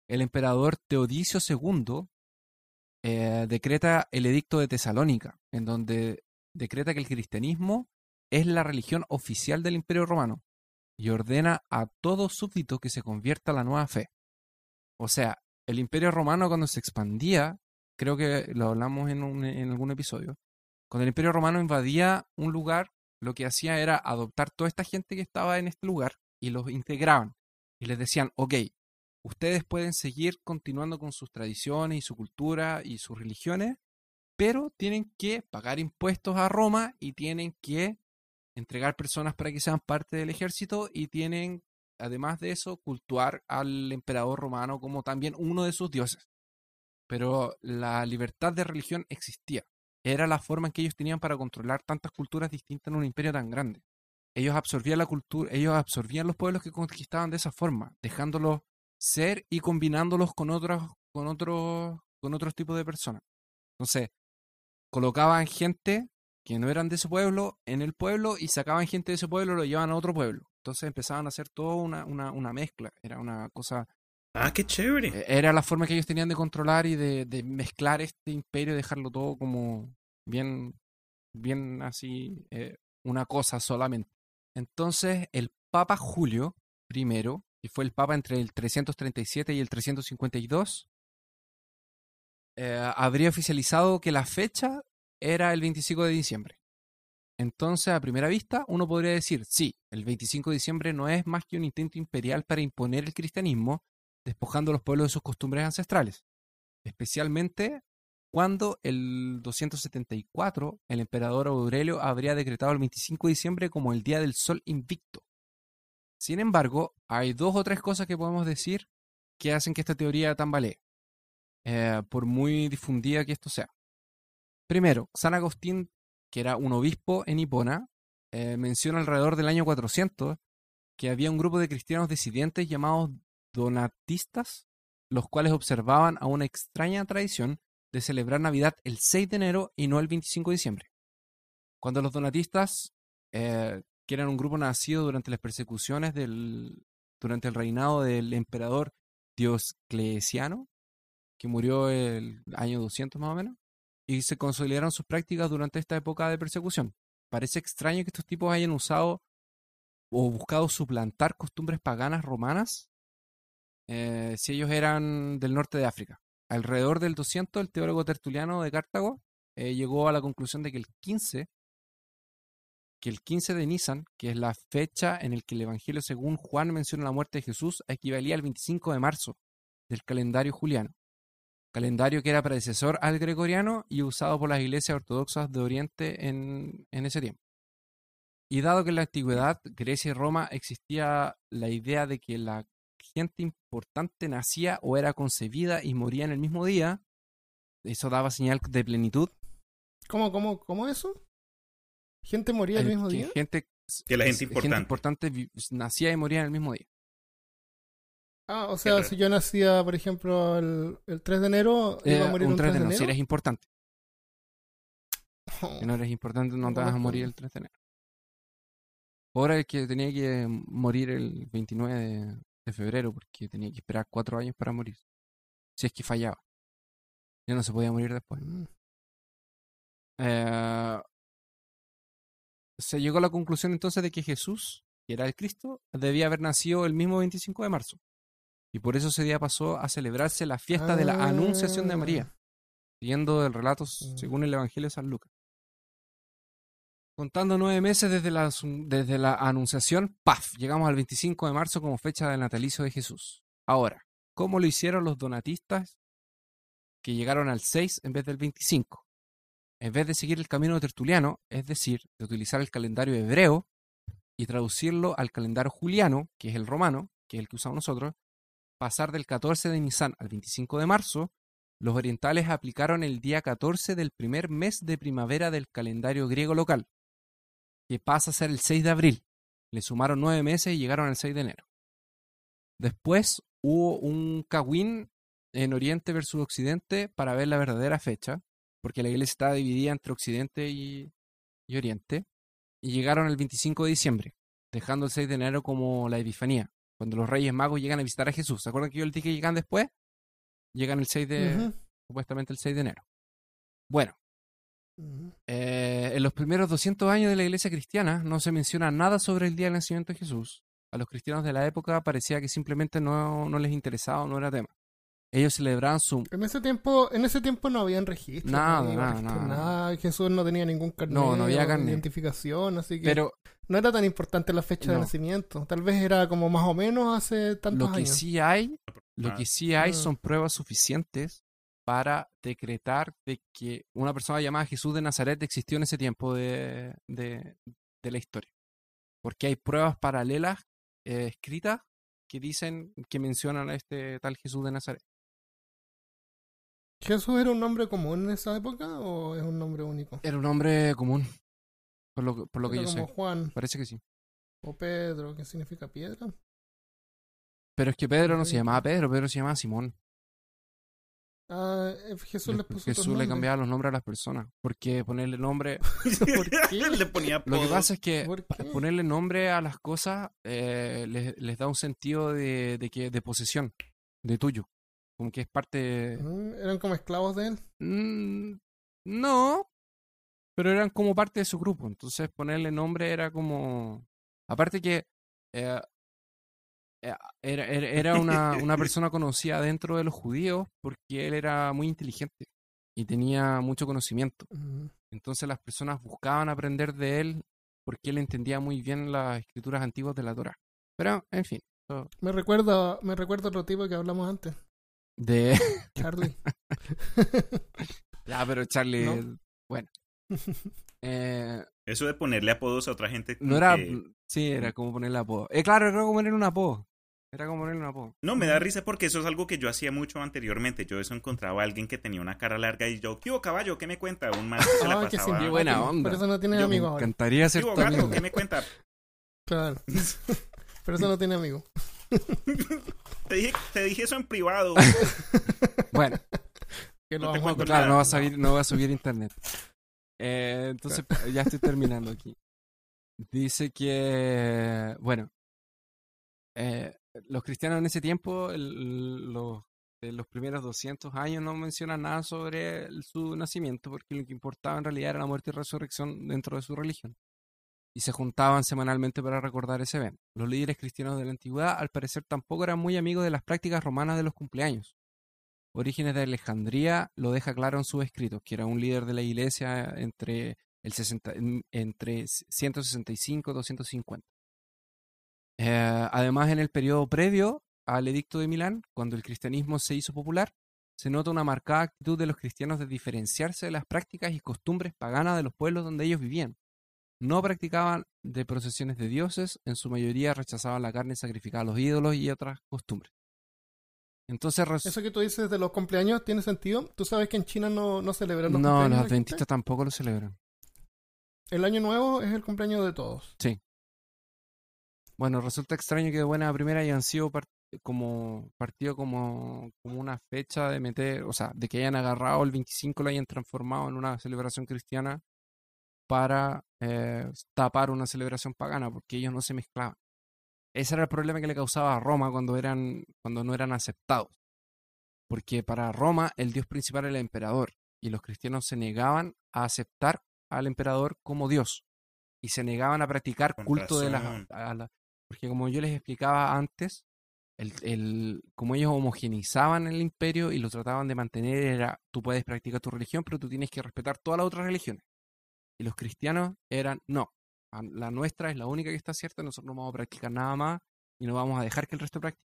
B: el emperador Teodicio II eh, decreta el edicto de Tesalónica, en donde decreta que el cristianismo es la religión oficial del Imperio Romano y ordena a todo súbdito que se convierta a la nueva fe. O sea, el Imperio Romano cuando se expandía, creo que lo hablamos en, en algún episodio, cuando el Imperio Romano invadía un lugar, lo que hacía era adoptar toda esta gente que estaba en este lugar y los integraban y les decían, ok, ustedes pueden seguir continuando con sus tradiciones y su cultura y sus religiones, pero tienen que pagar impuestos a Roma y tienen que entregar personas para que sean parte del ejército y tienen, además de eso, cultuar al emperador romano como también uno de sus dioses. Pero la libertad de religión existía. Era la forma en que ellos tenían para controlar tantas culturas distintas en un imperio tan grande. Ellos absorbían la cultura, ellos absorbían los pueblos que conquistaban de esa forma, dejándolos ser y combinándolos con otros, con otros, con otros tipos de personas. Entonces, colocaban gente que no eran de ese pueblo en el pueblo y sacaban gente de ese pueblo y lo llevaban a otro pueblo. Entonces empezaban a hacer toda una, una, una mezcla. Era una cosa.
C: Ah, qué chévere.
B: eh, Era la forma que ellos tenían de controlar y de, de mezclar este imperio y dejarlo todo como bien, bien así, eh, una cosa solamente. Entonces, el Papa Julio I, que fue el Papa entre el 337 y el 352, eh, habría oficializado que la fecha era el 25 de diciembre. Entonces, a primera vista, uno podría decir, sí, el 25 de diciembre no es más que un intento imperial para imponer el cristianismo, despojando a los pueblos de sus costumbres ancestrales. Especialmente cuando el 274 el emperador Aurelio habría decretado el 25 de diciembre como el Día del Sol Invicto. Sin embargo, hay dos o tres cosas que podemos decir que hacen que esta teoría tambalee, eh, por muy difundida que esto sea. Primero, San Agustín, que era un obispo en Hipona, eh, menciona alrededor del año 400 que había un grupo de cristianos disidentes llamados donatistas, los cuales observaban a una extraña tradición de celebrar Navidad el 6 de enero y no el 25 de diciembre. Cuando los donatistas, eh, que eran un grupo nacido durante las persecuciones del, durante el reinado del emperador Diocleciano, que murió el año 200 más o menos, y se consolidaron sus prácticas durante esta época de persecución. Parece extraño que estos tipos hayan usado o buscado suplantar costumbres paganas romanas eh, si ellos eran del norte de África. Alrededor del 200, el teólogo tertuliano de Cartago eh, llegó a la conclusión de que el 15, que el 15 de Nisan, que es la fecha en el que el Evangelio según Juan menciona la muerte de Jesús, equivalía al 25 de marzo del calendario juliano, calendario que era predecesor al gregoriano y usado por las iglesias ortodoxas de Oriente en, en ese tiempo. Y dado que en la antigüedad, Grecia y Roma existía la idea de que la gente importante nacía o era concebida y moría en el mismo día, eso daba señal de plenitud.
A: ¿Cómo, cómo, cómo eso? ¿Gente moría el,
B: El
A: mismo
B: que
A: día?
B: Gente,
C: Que la gente
B: gente
C: importante.
B: importante vi- nacía y moría en el mismo día.
A: Ah, o sea, si yo nacía, por ejemplo, el, el 3 de enero, iba a morir
B: un
A: un
B: 3 de enero. Si eres importante.
A: Oh,
B: Si no eres importante, no te vas a morir el 3 de enero. Ahora el que tenía que morir el 29 de, de febrero porque tenía que esperar cuatro años para morir. Si es que fallaba. Ya no se podía morir después.
A: Mm.
B: Eh, se llegó a la conclusión entonces de que Jesús, que era el Cristo, debía haber nacido el mismo 25 de marzo. Y por eso ese día pasó a celebrarse la fiesta de la Anunciación de María,
A: Ah.
B: siguiendo el relato
A: Mm.
B: según el Evangelio de San Lucas. Contando nueve meses desde la, desde la Anunciación, ¡paf! Llegamos al 25 de marzo como fecha del natalicio de Jesús. Ahora, ¿cómo lo hicieron los donatistas que llegaron al 6 en vez del 25? En vez de seguir el camino tertuliano, es decir, de utilizar el calendario hebreo y traducirlo al calendario juliano, que es el romano, que es el que usamos nosotros, pasar del 14 de Nisan al 25 de marzo, los orientales aplicaron el día 14 del primer mes de primavera del calendario griego local, que pasa a ser el 6 de abril. Le sumaron nueve meses y llegaron al 6 de enero. Después hubo un cagüín en Oriente versus Occidente para ver la verdadera fecha, porque la iglesia estaba dividida entre Occidente y, Oriente, y llegaron el 25 de diciembre, dejando el 6 de enero como la Epifanía, cuando los Reyes Magos llegan a visitar a Jesús. ¿Se acuerdan que yo les dije que llegan después? Llegan el 6 de, supuestamente el 6 de enero. Bueno, eh, en los primeros 200 años de la iglesia cristiana no se menciona nada sobre el día del nacimiento de Jesús. A los cristianos de la época parecía que simplemente no, no les interesaba o no era tema. Ellos celebraban su...
A: En ese tiempo, en ese tiempo no habían registro.
B: Nada,
A: no había
B: nada,
A: registro,
B: nada.
A: nada. Jesús no tenía ningún carnet
B: No, no había carnet.
A: identificación, así que
B: Pero
A: no era tan importante la fecha de nacimiento. Tal vez era como más o menos hace tantos
B: lo que
A: años.
B: sí hay, lo que sí hay
A: Ah.
B: son pruebas suficientes para decretar de que una persona llamada Jesús de Nazaret existió en ese tiempo de, de- de la historia. Porque hay pruebas paralelas eh, escritas que dicen, que mencionan a este tal Jesús de Nazaret.
A: ¿Jesús era un nombre común en esa época o es un nombre único?
B: Era un hombre común, por lo, que- por lo que yo
A: como
B: sé.
A: Juan
B: Parece que sí.
A: o Pedro, que significa piedra.
B: Pero es que Pedro no se llamaba Pedro, Pedro se llamaba Simón.
A: Ah, eh, Jesús
B: Le-
A: puso
B: Jesús le cambiaba los nombres a las personas. Porque ponerle nombre.
A: ¿Por qué?
C: Le ponía
B: Lo que pasa es que ponerle nombre a las cosas eh, les, les da un sentido de, de que de posesión, de tuyo. Como que es parte.
A: Mm, Eran como esclavos de él.
B: Mm, no, pero eran como parte de su grupo. Entonces ponerle nombre era como. Aparte que eh, eh, era, era, era una, una persona conocida dentro de los judíos porque él era muy inteligente y tenía mucho conocimiento.
A: Mm.
B: Entonces las personas buscaban aprender de él porque él entendía muy bien las escrituras antiguas de la Torah. Pero, en fin,
A: Me recuerda, me recuerda otro tipo que hablamos antes,
B: de...
A: Charlie.
B: ya, pero Charlie,
A: ¿No?
B: bueno. Eh,
C: Eso de ponerle apodos a otra gente.
B: no era...
C: que-
B: Sí, era como ponerle apodo. Eh, claro, era como ponerle un apodo. Era como ponerle un apodo.
C: No, me da risa porque eso es algo que yo hacía mucho anteriormente. Yo eso encontraba a alguien que tenía una cara larga y yo, ¿qué hubo, caballo? ¿Qué me cuenta? Un man que se la
A: Ay, qué
C: pasaba.
B: Qué buena onda.
A: Por eso no tiene amigos
B: Me encantaría
C: ¿Qué
B: ser
C: hubo, gato?
B: amigo.
C: ¿Qué me cuenta?
A: Claro. Por eso no tiene amigos.
C: Te dije, te dije eso en privado.
B: Bueno,
A: Que
C: No te
B: claro, no va a subir, no va a subir internet. Eh, entonces, ya estoy terminando aquí. Dice que, bueno, eh, los cristianos en ese tiempo, el- los, de los primeros 200 años, no mencionan nada sobre el- su nacimiento, porque lo que importaba en realidad era la muerte y resurrección dentro de su religión. Y se juntaban semanalmente para recordar ese evento. Los líderes cristianos de la antigüedad, al parecer, tampoco eran muy amigos de las prácticas romanas de los cumpleaños. Orígenes de Alejandría lo deja claro en sus escritos, que era un líder de la iglesia entre, el 60, en- entre 165 y 250. Eh, además, en el periodo previo al edicto de Milán, cuando el cristianismo se hizo popular, se nota una marcada actitud de los cristianos de diferenciarse de las prácticas y costumbres paganas de los pueblos donde ellos vivían. No practicaban de procesiones de dioses, en su mayoría rechazaban la carne sacrificada a los ídolos y otras costumbres. Entonces,
A: Eso que tú dices de los cumpleaños tiene sentido. Tú sabes que en China no, no celebran los
B: no,
A: cumpleaños.
B: los
A: la gente?
B: adventistas tampoco lo celebran.
A: El año nuevo es el cumpleaños de todos.
B: Bueno, resulta extraño que de buena primera hayan sido par- como partido como, como una fecha de meter, o sea, de que hayan agarrado el 25 lo hayan transformado en una celebración cristiana para eh, tapar una celebración pagana, porque ellos no se mezclaban. Ese era el problema que le causaba a Roma cuando eran, cuando no eran aceptados. Porque para Roma el dios principal era el emperador, y los cristianos se negaban a aceptar al emperador como dios, y se negaban a practicar
C: Con
B: culto de las a la- porque como yo les explicaba antes, el, el- como ellos homogenizaban el imperio y lo trataban de mantener, era tú puedes practicar tu religión, pero tú tienes que respetar todas las otras religiones. Y los cristianos eran, no, la nuestra es la única que está cierta, nosotros no vamos a practicar nada más y no vamos a dejar que el resto practique.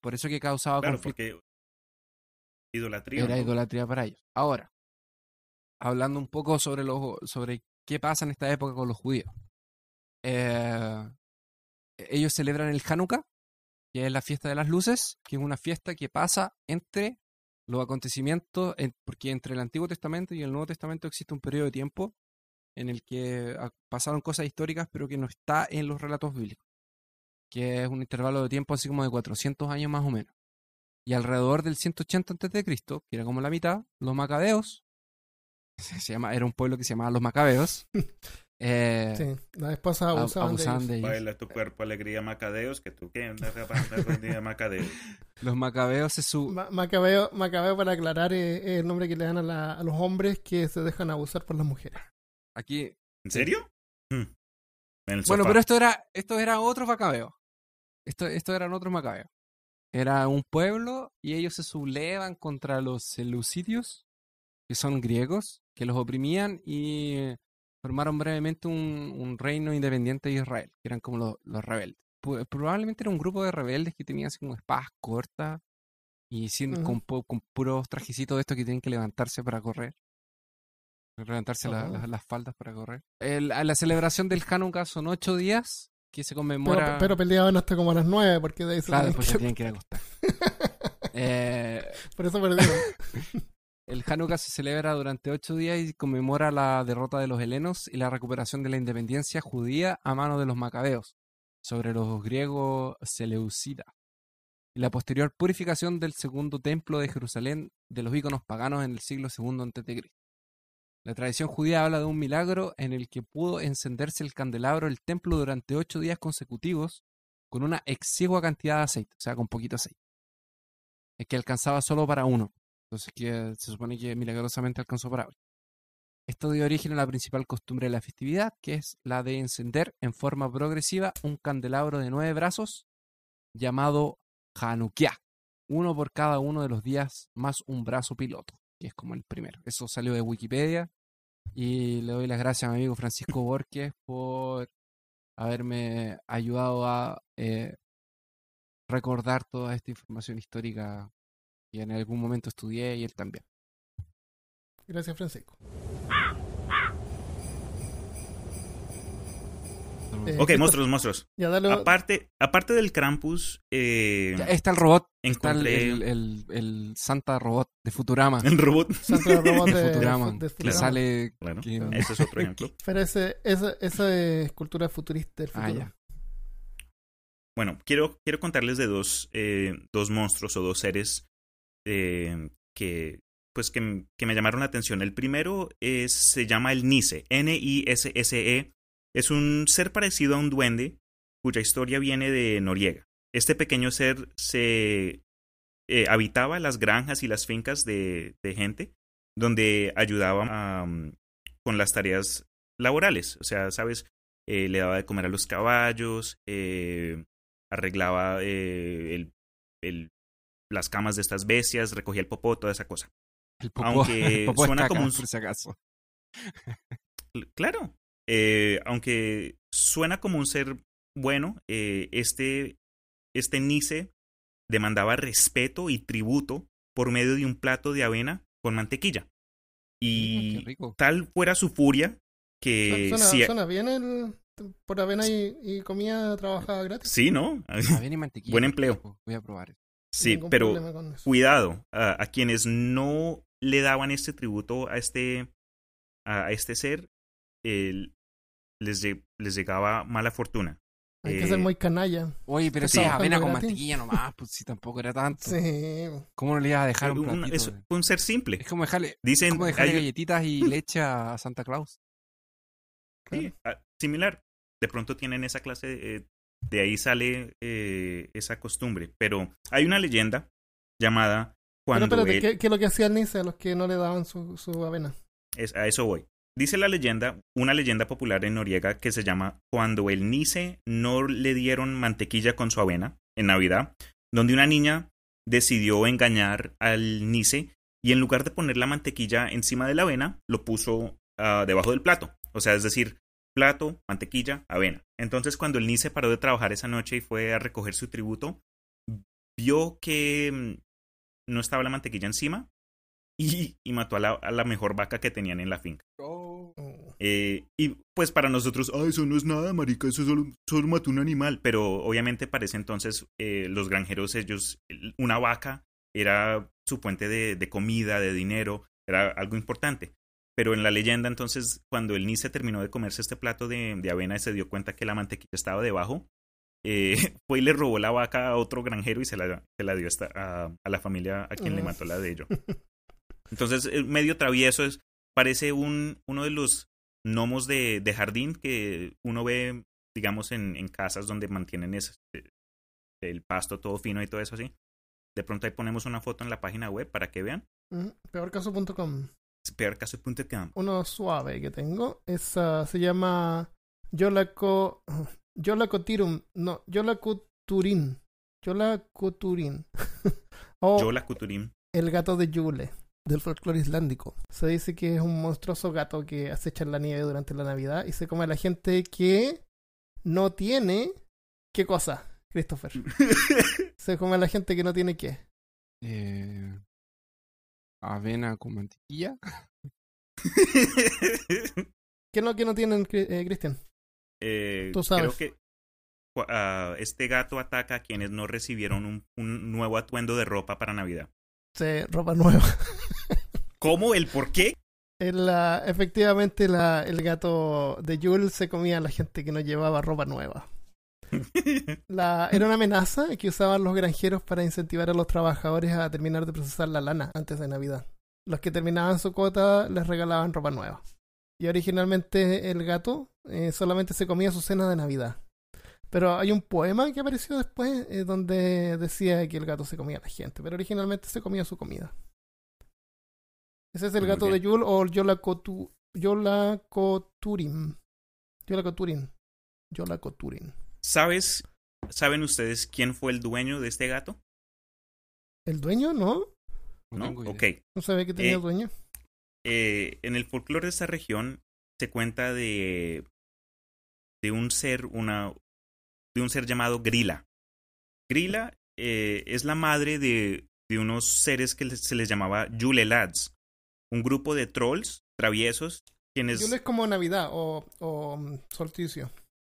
B: Por eso que causaba
C: Claro,
B: conflicto.
C: porque idolatría.
B: Era
C: ¿no?
B: idolatría para ellos. Ahora, hablando un poco sobre, los, sobre qué pasa en esta época con los judíos. Eh, ellos celebran el Hanukkah, que es la fiesta de las luces, que es una fiesta que pasa entre los acontecimientos, en- porque entre el Antiguo Testamento y el Nuevo Testamento existe un periodo de tiempo en el que pasaron cosas históricas, pero que no está en los relatos bíblicos, que es un intervalo de tiempo así como de 400 años más o menos. Y alrededor del 180 a.C., que era como la mitad, los macabeos, se llama, era un pueblo que se llamaba los macabeos, eh,
A: Sí, las esposas
B: ab-
A: abusaban,
B: abusaban
A: de ellos.
B: de ellos.
C: Baila tu cuerpo, alegría, macadeos, que tú qué, anda, macadeos.
B: Los macabeos se su
A: Ma- Macabeo, Macabeo, para aclarar, es, es el nombre que le dan a, la- a los hombres que se dejan abusar por las mujeres.
B: Aquí.
C: ¿En serio? Hmm. En el
B: Bueno, pero esto era, esto era otros macabeos. Esto, esto eran otros macabeos. Era un pueblo y ellos se sublevan contra los seleucidios, que son griegos, que los oprimían y formaron brevemente un, un reino independiente de Israel, que eran como los, los rebeldes. Probablemente era un grupo de rebeldes que tenían así como espadas cortas y sin, con, con puros trajecitos de estos que tienen que levantarse para correr. Levantarse la- la- las faldas para correr. El- la celebración del Hanukkah son ocho días que se
A: Pero,
B: conmemora.
A: pero peleaban hasta como a las nueve, porque de ahí se
B: claro, después se tienen que ir a acostar. Eh,
A: Por eso perdieron.
B: el Hanukkah se celebra durante ocho días y conmemora la derrota de los helenos y la recuperación de la independencia judía a mano de los macabeos sobre los griegos seleucidas y la posterior purificación del segundo templo de Jerusalén de los íconos paganos en el siglo II a.C. La tradición judía habla de un milagro en el que pudo encenderse el candelabro del templo durante ocho días consecutivos con una exigua cantidad de aceite, o sea, con poquito aceite. Es que alcanzaba solo para uno. Entonces que se supone que milagrosamente alcanzó para varios. Esto dio origen a la principal costumbre de la festividad, que es la de encender en forma progresiva un candelabro de nueve brazos llamado Hanukkah, uno por cada uno de los días más un brazo piloto, que es como el primero. Eso salió de Wikipedia y le doy las gracias a mi amigo Francisco Borges por haberme ayudado a eh, recordar toda esta información histórica que en algún momento estudié y él también.
A: Gracias, Francisco. Eh,
C: Ok, monstruos, monstruos.
A: Ya, dale.
C: Aparte, aparte del Krampus, eh,
B: Ya está el robot, está el,
C: encontré
B: el- el- el Santa Robot de Futurama.
C: el robot.
A: Santa Robot
B: de
A: de,
B: Futurama,
A: de Futurama.
B: sale...
C: Claro,
B: que-
C: ese es otro ejemplo.
A: Pero ese, esa, esa es cultura futurista del
B: Ah,
A: futuro.
B: ya.
C: Bueno, quiero, quiero contarles de dos, eh, dos monstruos o dos seres eh, que, pues que, que me llamaron la atención. El primero es, se llama el Nise, N-I-S-S-E. Es un ser parecido a un duende cuya historia viene de Noriega. Este pequeño ser se eh, habitaba las granjas y las fincas de, de gente donde ayudaba con las tareas laborales. O sea, ¿sabes? Eh, le daba de comer a los caballos, eh, arreglaba eh, el, el- las camas de estas bestias, recogía el popó, toda esa cosa.
B: El popó,
C: Aunque
B: el popó es
C: suena
B: caca,
C: como un-
B: por si acaso.
C: Cl- Claro, eh, aunque suena como un ser bueno, eh, este, este Nice demandaba respeto y tributo por medio de un plato de avena con mantequilla. Y tal fuera su furia que
A: Suena,
C: si-
A: suena bien el. Por avena y, y comida trabajada gratis.
C: sí, ¿no?
B: Avena y mantequilla.
C: Buen empleo.
B: Voy a probar eso.
C: Sí,
A: Ningún
C: pero cuidado a, a quienes no le daban este tributo a este a este ser les, les llegaba mala fortuna
A: Hay que
C: eh,
A: ser muy canalla.
B: Oye, pero
A: Sí.
B: esa es avena con mantequilla nomás, pues si tampoco era tanto.
A: Sí.
B: ¿Cómo no le ibas a dejar un platito?
C: es un ser simple
B: Es como dejarle,
C: dicen
B: como dejarle
C: hay-
B: galletitas y leche a Santa Claus.
C: sí, ah, similar de pronto tienen esa clase eh, de ahí sale eh, esa costumbre pero hay una leyenda llamada
A: Pero
C: cuando
A: espérate,
C: él-
A: ¿qué, qué es lo que hacía el Nice a los que no le daban su, su avena?
C: Es, a eso voy. Dice la leyenda, una leyenda popular en Noriega que se llama Cuando el Nice no le dieron mantequilla con su avena en Navidad, donde una niña decidió engañar al Nice y en lugar de poner la mantequilla encima de la avena, lo puso ah, debajo del plato. O sea, es decir, plato, mantequilla, avena. Entonces, cuando el Nice paró de trabajar esa noche y fue a recoger su tributo, vio que mm, no estaba la mantequilla encima y, y mató a la, a la mejor vaca que tenían en la finca.
A: Oh.
C: Eh, y pues para nosotros, ah, eso no es nada, marica, eso solo, solo mató un animal. Pero obviamente para ese entonces eh, los granjeros, ellos, el- una vaca era su fuente de, de comida, de dinero, era algo importante. Pero en la leyenda entonces, cuando el Nice terminó de comerse este plato de, de avena y se dio cuenta que la mantequilla estaba debajo, eh, fue y le robó la vaca a otro granjero y se la, se la dio a, a la familia a quien le mató la de ellos. Entonces, eh, medio travieso es, parece un, uno de los gnomos de, de jardín que uno ve, digamos, en, en casas donde mantienen ese, eh, el pasto todo fino y todo eso así. De pronto ahí ponemos una foto en la página web para que vean.
A: Mm, Peorcaso.com.
C: Peorcaso.com.
A: Uno suave que tengo es, ah, se llama Yolaco. Yolacotirum. No, Yolacuturin. Yolacuturin. o el gato de Yule, del folclore islandico. Se dice que es un monstruoso gato que acecha en la nieve durante la Navidad y se come a la gente que no tiene. ¿Qué cosa, Christopher? Se come a la gente que no tiene qué.
B: Eh, avena con mantequilla.
A: ¿Qué es lo que no tienen, eh, Cristian?
C: Eh,
A: Tú sabes.
C: Creo que ah, este gato ataca a quienes no recibieron un, un nuevo atuendo de ropa para Navidad.
A: Se ropa nueva.
C: ¿Cómo? ¿El por qué?
A: El, efectivamente, la, el gato de Yule se comía a la gente que no llevaba ropa nueva. La, era una amenaza que usaban los granjeros para incentivar a los trabajadores a terminar de procesar la lana antes de Navidad. Los que terminaban su cuota les regalaban ropa nueva. Y originalmente el gato eh, solamente se comía su cena de Navidad. Pero hay un poema que apareció después eh, donde decía que el gato se comía a la gente, pero originalmente se comía su comida. Ese es el
C: Muy
A: gato
C: bien.
A: de Yule o Yola Coturin. Yola Coturin. Yola Coturin.
C: ¿Sabes, ¿Saben ustedes quién fue el dueño de este gato?
A: ¿El dueño? ¿No?
B: No
C: ¿No? Ok.
A: No sabía que tenía
C: Eh,
A: dueño.
C: Eh, en el folclore de esta región se cuenta de, de un ser, una, de un ser llamado Grilla. Grilla eh, es la madre de, de unos seres que se les llamaba Yule Lads, un grupo de trolls traviesos quienes...
A: Yule es como Navidad o, o mm, solsticio.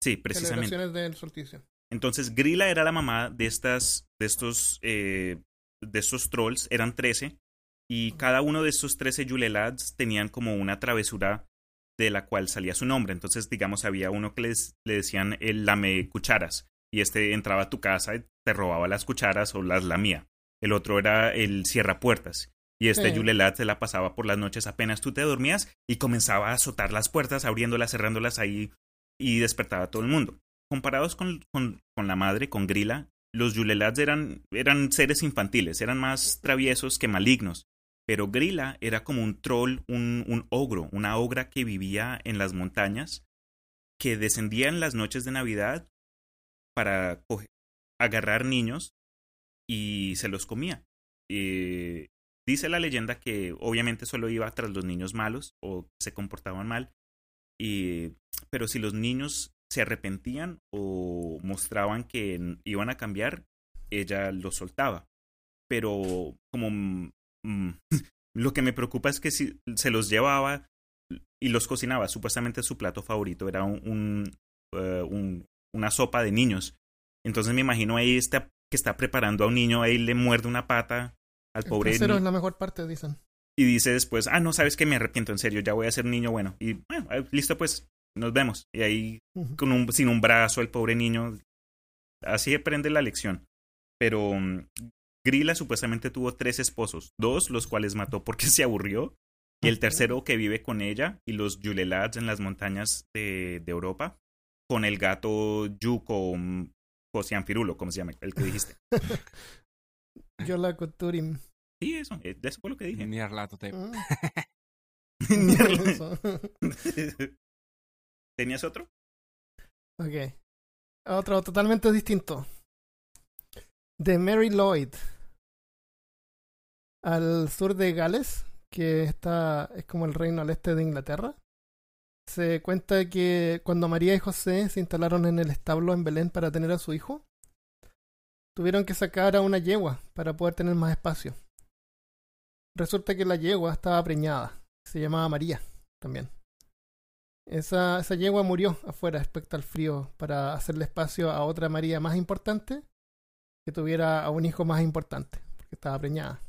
C: sí, precisamente.
A: Celebraciones del solsticio.
C: Entonces, Grilla era la mamá de estas, de estos, eh, de estos trolls, eran 13, y cada uno de estos 13 Yule Lads tenían como una travesura de la cual salía su nombre. Entonces, digamos, había uno que les, le decían el lame cucharas, y este entraba a tu casa y te robaba las cucharas o las lamía. El otro era el cierra puertas. Y este
A: Sí.
C: Yule Lad se la pasaba por las noches apenas tú te dormías y comenzaba a azotar las puertas, abriéndolas, cerrándolas ahí y despertaba a todo el mundo comparados con, con, con la madre, con Grilla, los Yulelads eran, eran seres infantiles, eran más traviesos que malignos. Pero Grilla era como un troll, un, ogro, una ogra que vivía en las montañas, que descendía en las noches de Navidad para agarrar niños y se los comía. Eh, dice la leyenda que obviamente solo iba tras los niños malos o se comportaban mal, y, pero si los niños se arrepentían o mostraban que iban a cambiar, ella los soltaba. Pero como mm, mm, lo que me preocupa es que si se los llevaba y los cocinaba, supuestamente su plato favorito era un, un, eh, un- una sopa de niños. Entonces me imagino ahí está, que está preparando a un niño, ahí le muerde una pata al
A: El
C: pobre ni-
A: es la mejor parte, dicen.
C: y dice después, ah, no, sabes que me arrepiento, en serio, ya voy a ser un niño bueno. Y bueno, eh, listo, pues, nos vemos. Y ahí, con un, sin un brazo, el pobre niño, así aprende la lección. Pero Grilla supuestamente tuvo tres esposos, dos los cuales mató porque se aburrió, y el tercero que vive con ella y los Yulelads en las montañas de, de Europa, con el gato Yuko Cosianfirulo, como se llama, el que dijiste.
A: Yola Coturin.
C: Sí, eso, eh, eso fue lo que dije.
A: Eso.
C: ¿Tenías otro?
A: Ok. Otro totalmente distinto. De Mary Lloyd. Al sur de Gales, que está, es como el reino al este de Inglaterra. Se cuenta que cuando María y José se instalaron en el establo en Belén para tener a su hijo, tuvieron que sacar a una yegua para poder tener más espacio. Resulta que la yegua estaba preñada. Se llamaba María también. Esa, esa yegua murió afuera respecto al frío para hacerle espacio a otra María más importante que tuviera a un hijo más importante, porque estaba preñada.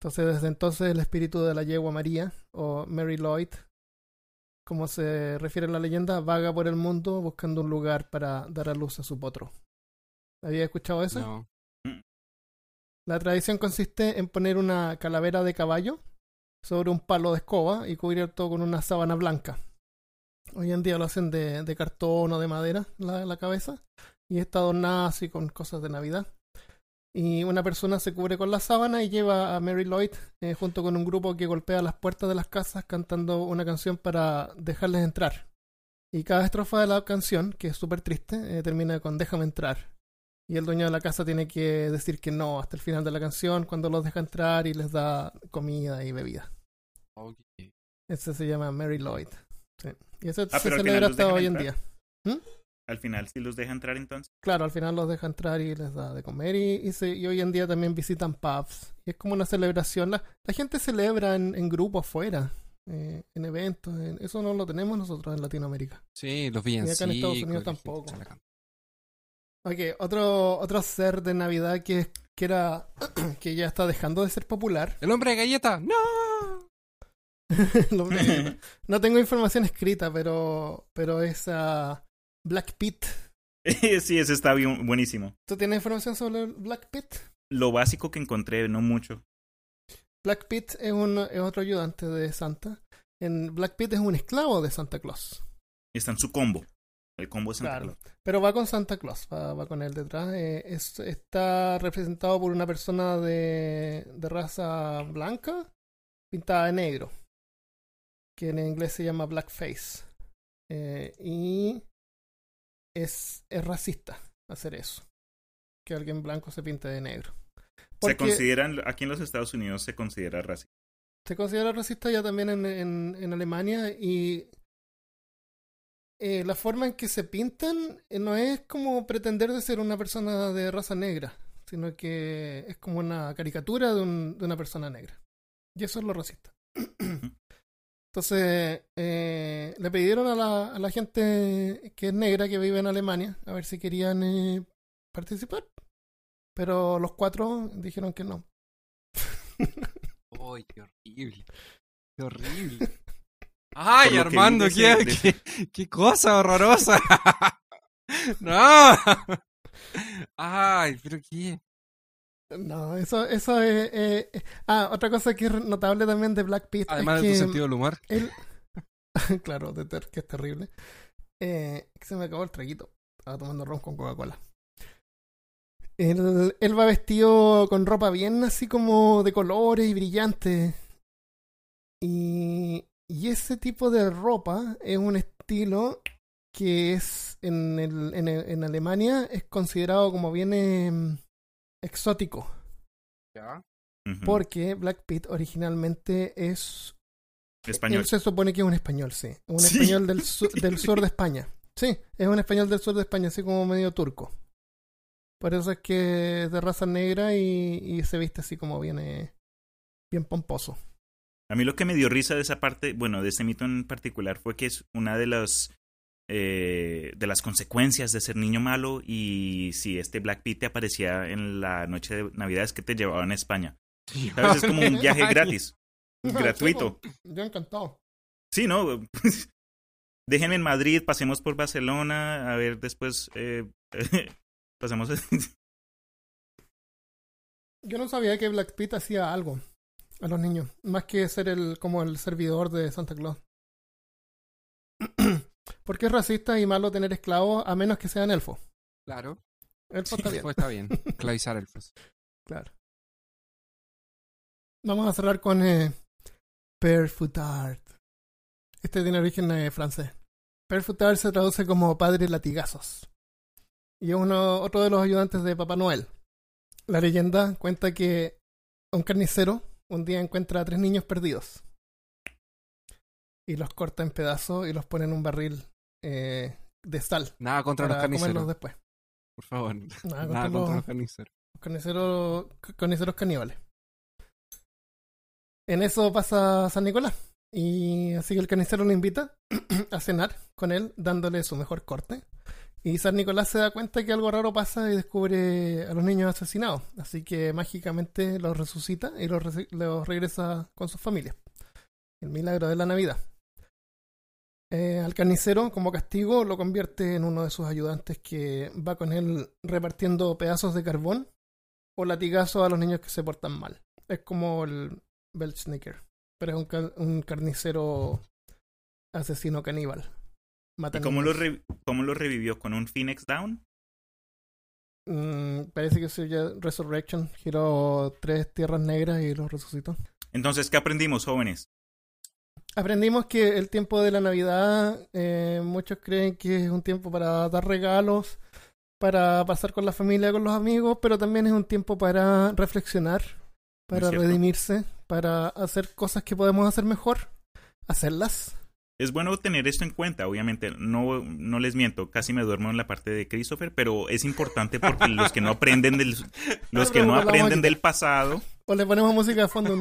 A: Entonces, desde entonces, el espíritu de la yegua María, o Mary Lloyd, como se refiere a la leyenda, vaga por el mundo buscando un lugar para dar a luz a su potro. ¿Había escuchado eso?
B: No.
A: La tradición consiste en poner una calavera de caballo sobre un palo de escoba y cubrir todo con una sábana blanca. Hoy en día lo hacen de, de cartón o de madera la, la cabeza y está adornada así con cosas de Navidad. Y una persona se cubre con la sábana y lleva a Mary Lloyd eh, junto con un grupo que golpea las puertas de las casas cantando una canción para dejarles entrar. Y cada estrofa de la canción, que es súper triste, eh, termina con déjame entrar. Y el dueño de la casa tiene que decir que no hasta el final de la canción cuando los deja entrar y les da comida y bebida. Ese se llama Mary Lloyd. Sí. Y ese
C: Ah,
A: se celebra hasta hoy en día.
C: Al final, si los deja entrar entonces.
A: Claro, al final los deja entrar y les da de comer y, y, se- y hoy en día también visitan pubs. Y es como una celebración. La, la gente celebra en, en grupo afuera, eh, en eventos. en- eso no lo tenemos nosotros en Latinoamérica.
B: Sí, los
A: acá en
B: villancicos.
A: Estados Unidos tampoco. Ok, otro, otro ser de Navidad que, que era que ya está dejando de ser popular.
B: ¡El hombre de galleta! ¡No!
A: No tengo información escrita, pero, pero es ah, Black Pit.
C: sí, ese está bien, buenísimo.
A: ¿Tú tienes información sobre Black Pit?
C: Lo básico que encontré, no mucho.
A: Black Pit es, un, es otro ayudante de Santa. En Black Pit es un esclavo de Santa Claus.
C: Está en su combo. El combo de Santa
A: Claro.
C: Claus.
A: Pero va con Santa Claus, va, va con él detrás. Eh, es- está representado por una persona de, de raza blanca pintada de negro. que en inglés se llama blackface. Eh, y es, es racista hacer eso. Que alguien blanco se pinte de negro.
C: Se consideran, aquí en los Estados Unidos se considera racista.
A: se considera racista ya también en, en, en Alemania y eh, la forma en que se pintan eh, no es como pretender de ser una persona de raza negra, sino que es como una caricatura de, un- de una persona negra. Y eso es lo racista. Entonces, eh, le pidieron a la, a la gente que es negra, que vive en Alemania, a ver si querían eh, participar. Pero los cuatro dijeron que no.
B: ¡Ay, qué horrible! ¡Qué horrible! ¡Ay, Armando, qué, qué, qué cosa horrorosa! ¡No! ¡Ay, pero qué!
A: No, eso, eso es... eh, eh. Ah, otra cosa que es notable también de Black Pit
B: Además
A: es
B: de
A: que
B: tu sentido del humor.
A: él... claro, de ter- que es terrible. Eh, se me acabó el traguito. Estaba tomando ron con Coca-Cola. Él, él va vestido con ropa bien así como de colores y brillante. Y, y ese tipo de ropa es un estilo que es en, el, en, el- en Alemania es considerado como bien em, exótico.
B: ¿Ya?
A: Porque Black Pit originalmente es.
C: Español.
A: Él se supone que es un español, sí. Un
C: Sí.
A: español del, su- del sur de España. Sí, es un español del sur de España, así como medio turco. Por eso es que es de raza negra y, y se viste así como bien, eh, bien pomposo.
C: A mí lo que me dio risa de esa parte, bueno, de este mito en particular, fue que es una de las eh, de las consecuencias de ser niño malo y si este Black Pete te aparecía en la noche de Navidad es que te llevaban a España. ¿Sabes? Es como un viaje gratis, gratuito.
A: Yo encantado.
C: Sí, ¿no? Déjenme en Madrid, pasemos por Barcelona, a ver después, eh, pasemos...
A: Yo no sabía que Black Pit hacía algo a los niños, más que ser el como el servidor de Santa Claus. Porque es racista y malo tener esclavos a menos que sean elfos.
B: Claro.
A: Elfos está bien.
B: Pues está bien. Esclavizar elfos.
A: Claro. Vamos a cerrar con eh, Père Foutard. Este tiene origen eh, francés. Père Foutard se traduce como padre latigazos. Y es uno, otro de los ayudantes de Papá Noel. La leyenda cuenta que un carnicero un día encuentra a tres niños perdidos. Y los corta en pedazos y los pone en un barril eh, de sal
B: Nada contra los
A: comerlos
B: carniceros.
A: después.
B: Por favor.
A: Nada
B: Nada
A: contra
B: contra
A: los-
B: carniceros.
A: Los carniceros, carniceros caníbales. En eso pasa San Nicolás. Y así que el carnicero lo invita a cenar con él, dándole su mejor corte. Y San Nicolás se da cuenta que algo raro pasa y descubre a los niños asesinados. Así que mágicamente los resucita y los, los regresa con sus familias. El milagro de la Navidad. Eh, al carnicero, como castigo, lo convierte en uno de sus ayudantes que va con él repartiendo pedazos de carbón o latigazos a los niños que se portan mal. Es como el Belchnicker, pero es un, ca- un carnicero asesino caníbal. Mata
C: ¿Y cómo lo, cómo lo revivió? ¿Con un Phoenix Down?
A: Mm, parece que se llama Resurrection. Giró tres tierras negras y los resucitó.
C: Entonces, ¿qué aprendimos, jóvenes?
A: Aprendimos que el tiempo de la Navidad, eh, muchos creen que es un tiempo para dar regalos, para pasar con la familia, con los amigos, pero también es un tiempo para reflexionar, para redimirse, para hacer cosas que podemos hacer mejor, hacerlas.
C: Es bueno tener esto en cuenta, obviamente, no, no les miento, casi me duermo en la parte de Christopher, pero es importante porque los que no aprenden del, los que no aprenden del pasado,
A: O le ponemos música de fondo.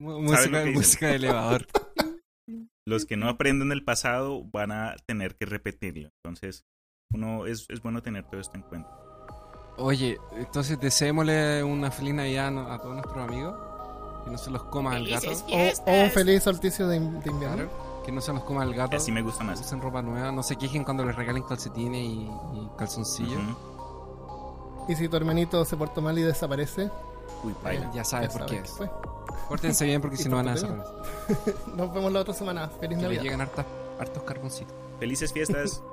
B: Música, música de elevador.
C: los que no aprenden del pasado van a tener que repetirlo. Entonces, uno es, es bueno tener todo esto en cuenta.
B: Oye, entonces deseémosle una feliz Navidad a a todos nuestros amigos. Que no se los coma el gato.
A: O, o un feliz solsticio de, de invierno.
B: Claro, que no se los coma el gato.
C: Así me gusta más.
B: Usen ropa nueva. No se quejen cuando les regalen calcetines y, y calzoncillos.
C: Ujú.
A: Y si tu hermanito se portó mal y desaparece,
C: Uy, baila.
B: Ya sabes por qué
A: sabes
B: es.
A: fue.
B: Pórtense bien porque si no van a desaparecer.
A: Nos vemos la otra semana. Feliz
B: Que
A: Navidad.
B: llegan hartos carboncitos.
C: Felices fiestas.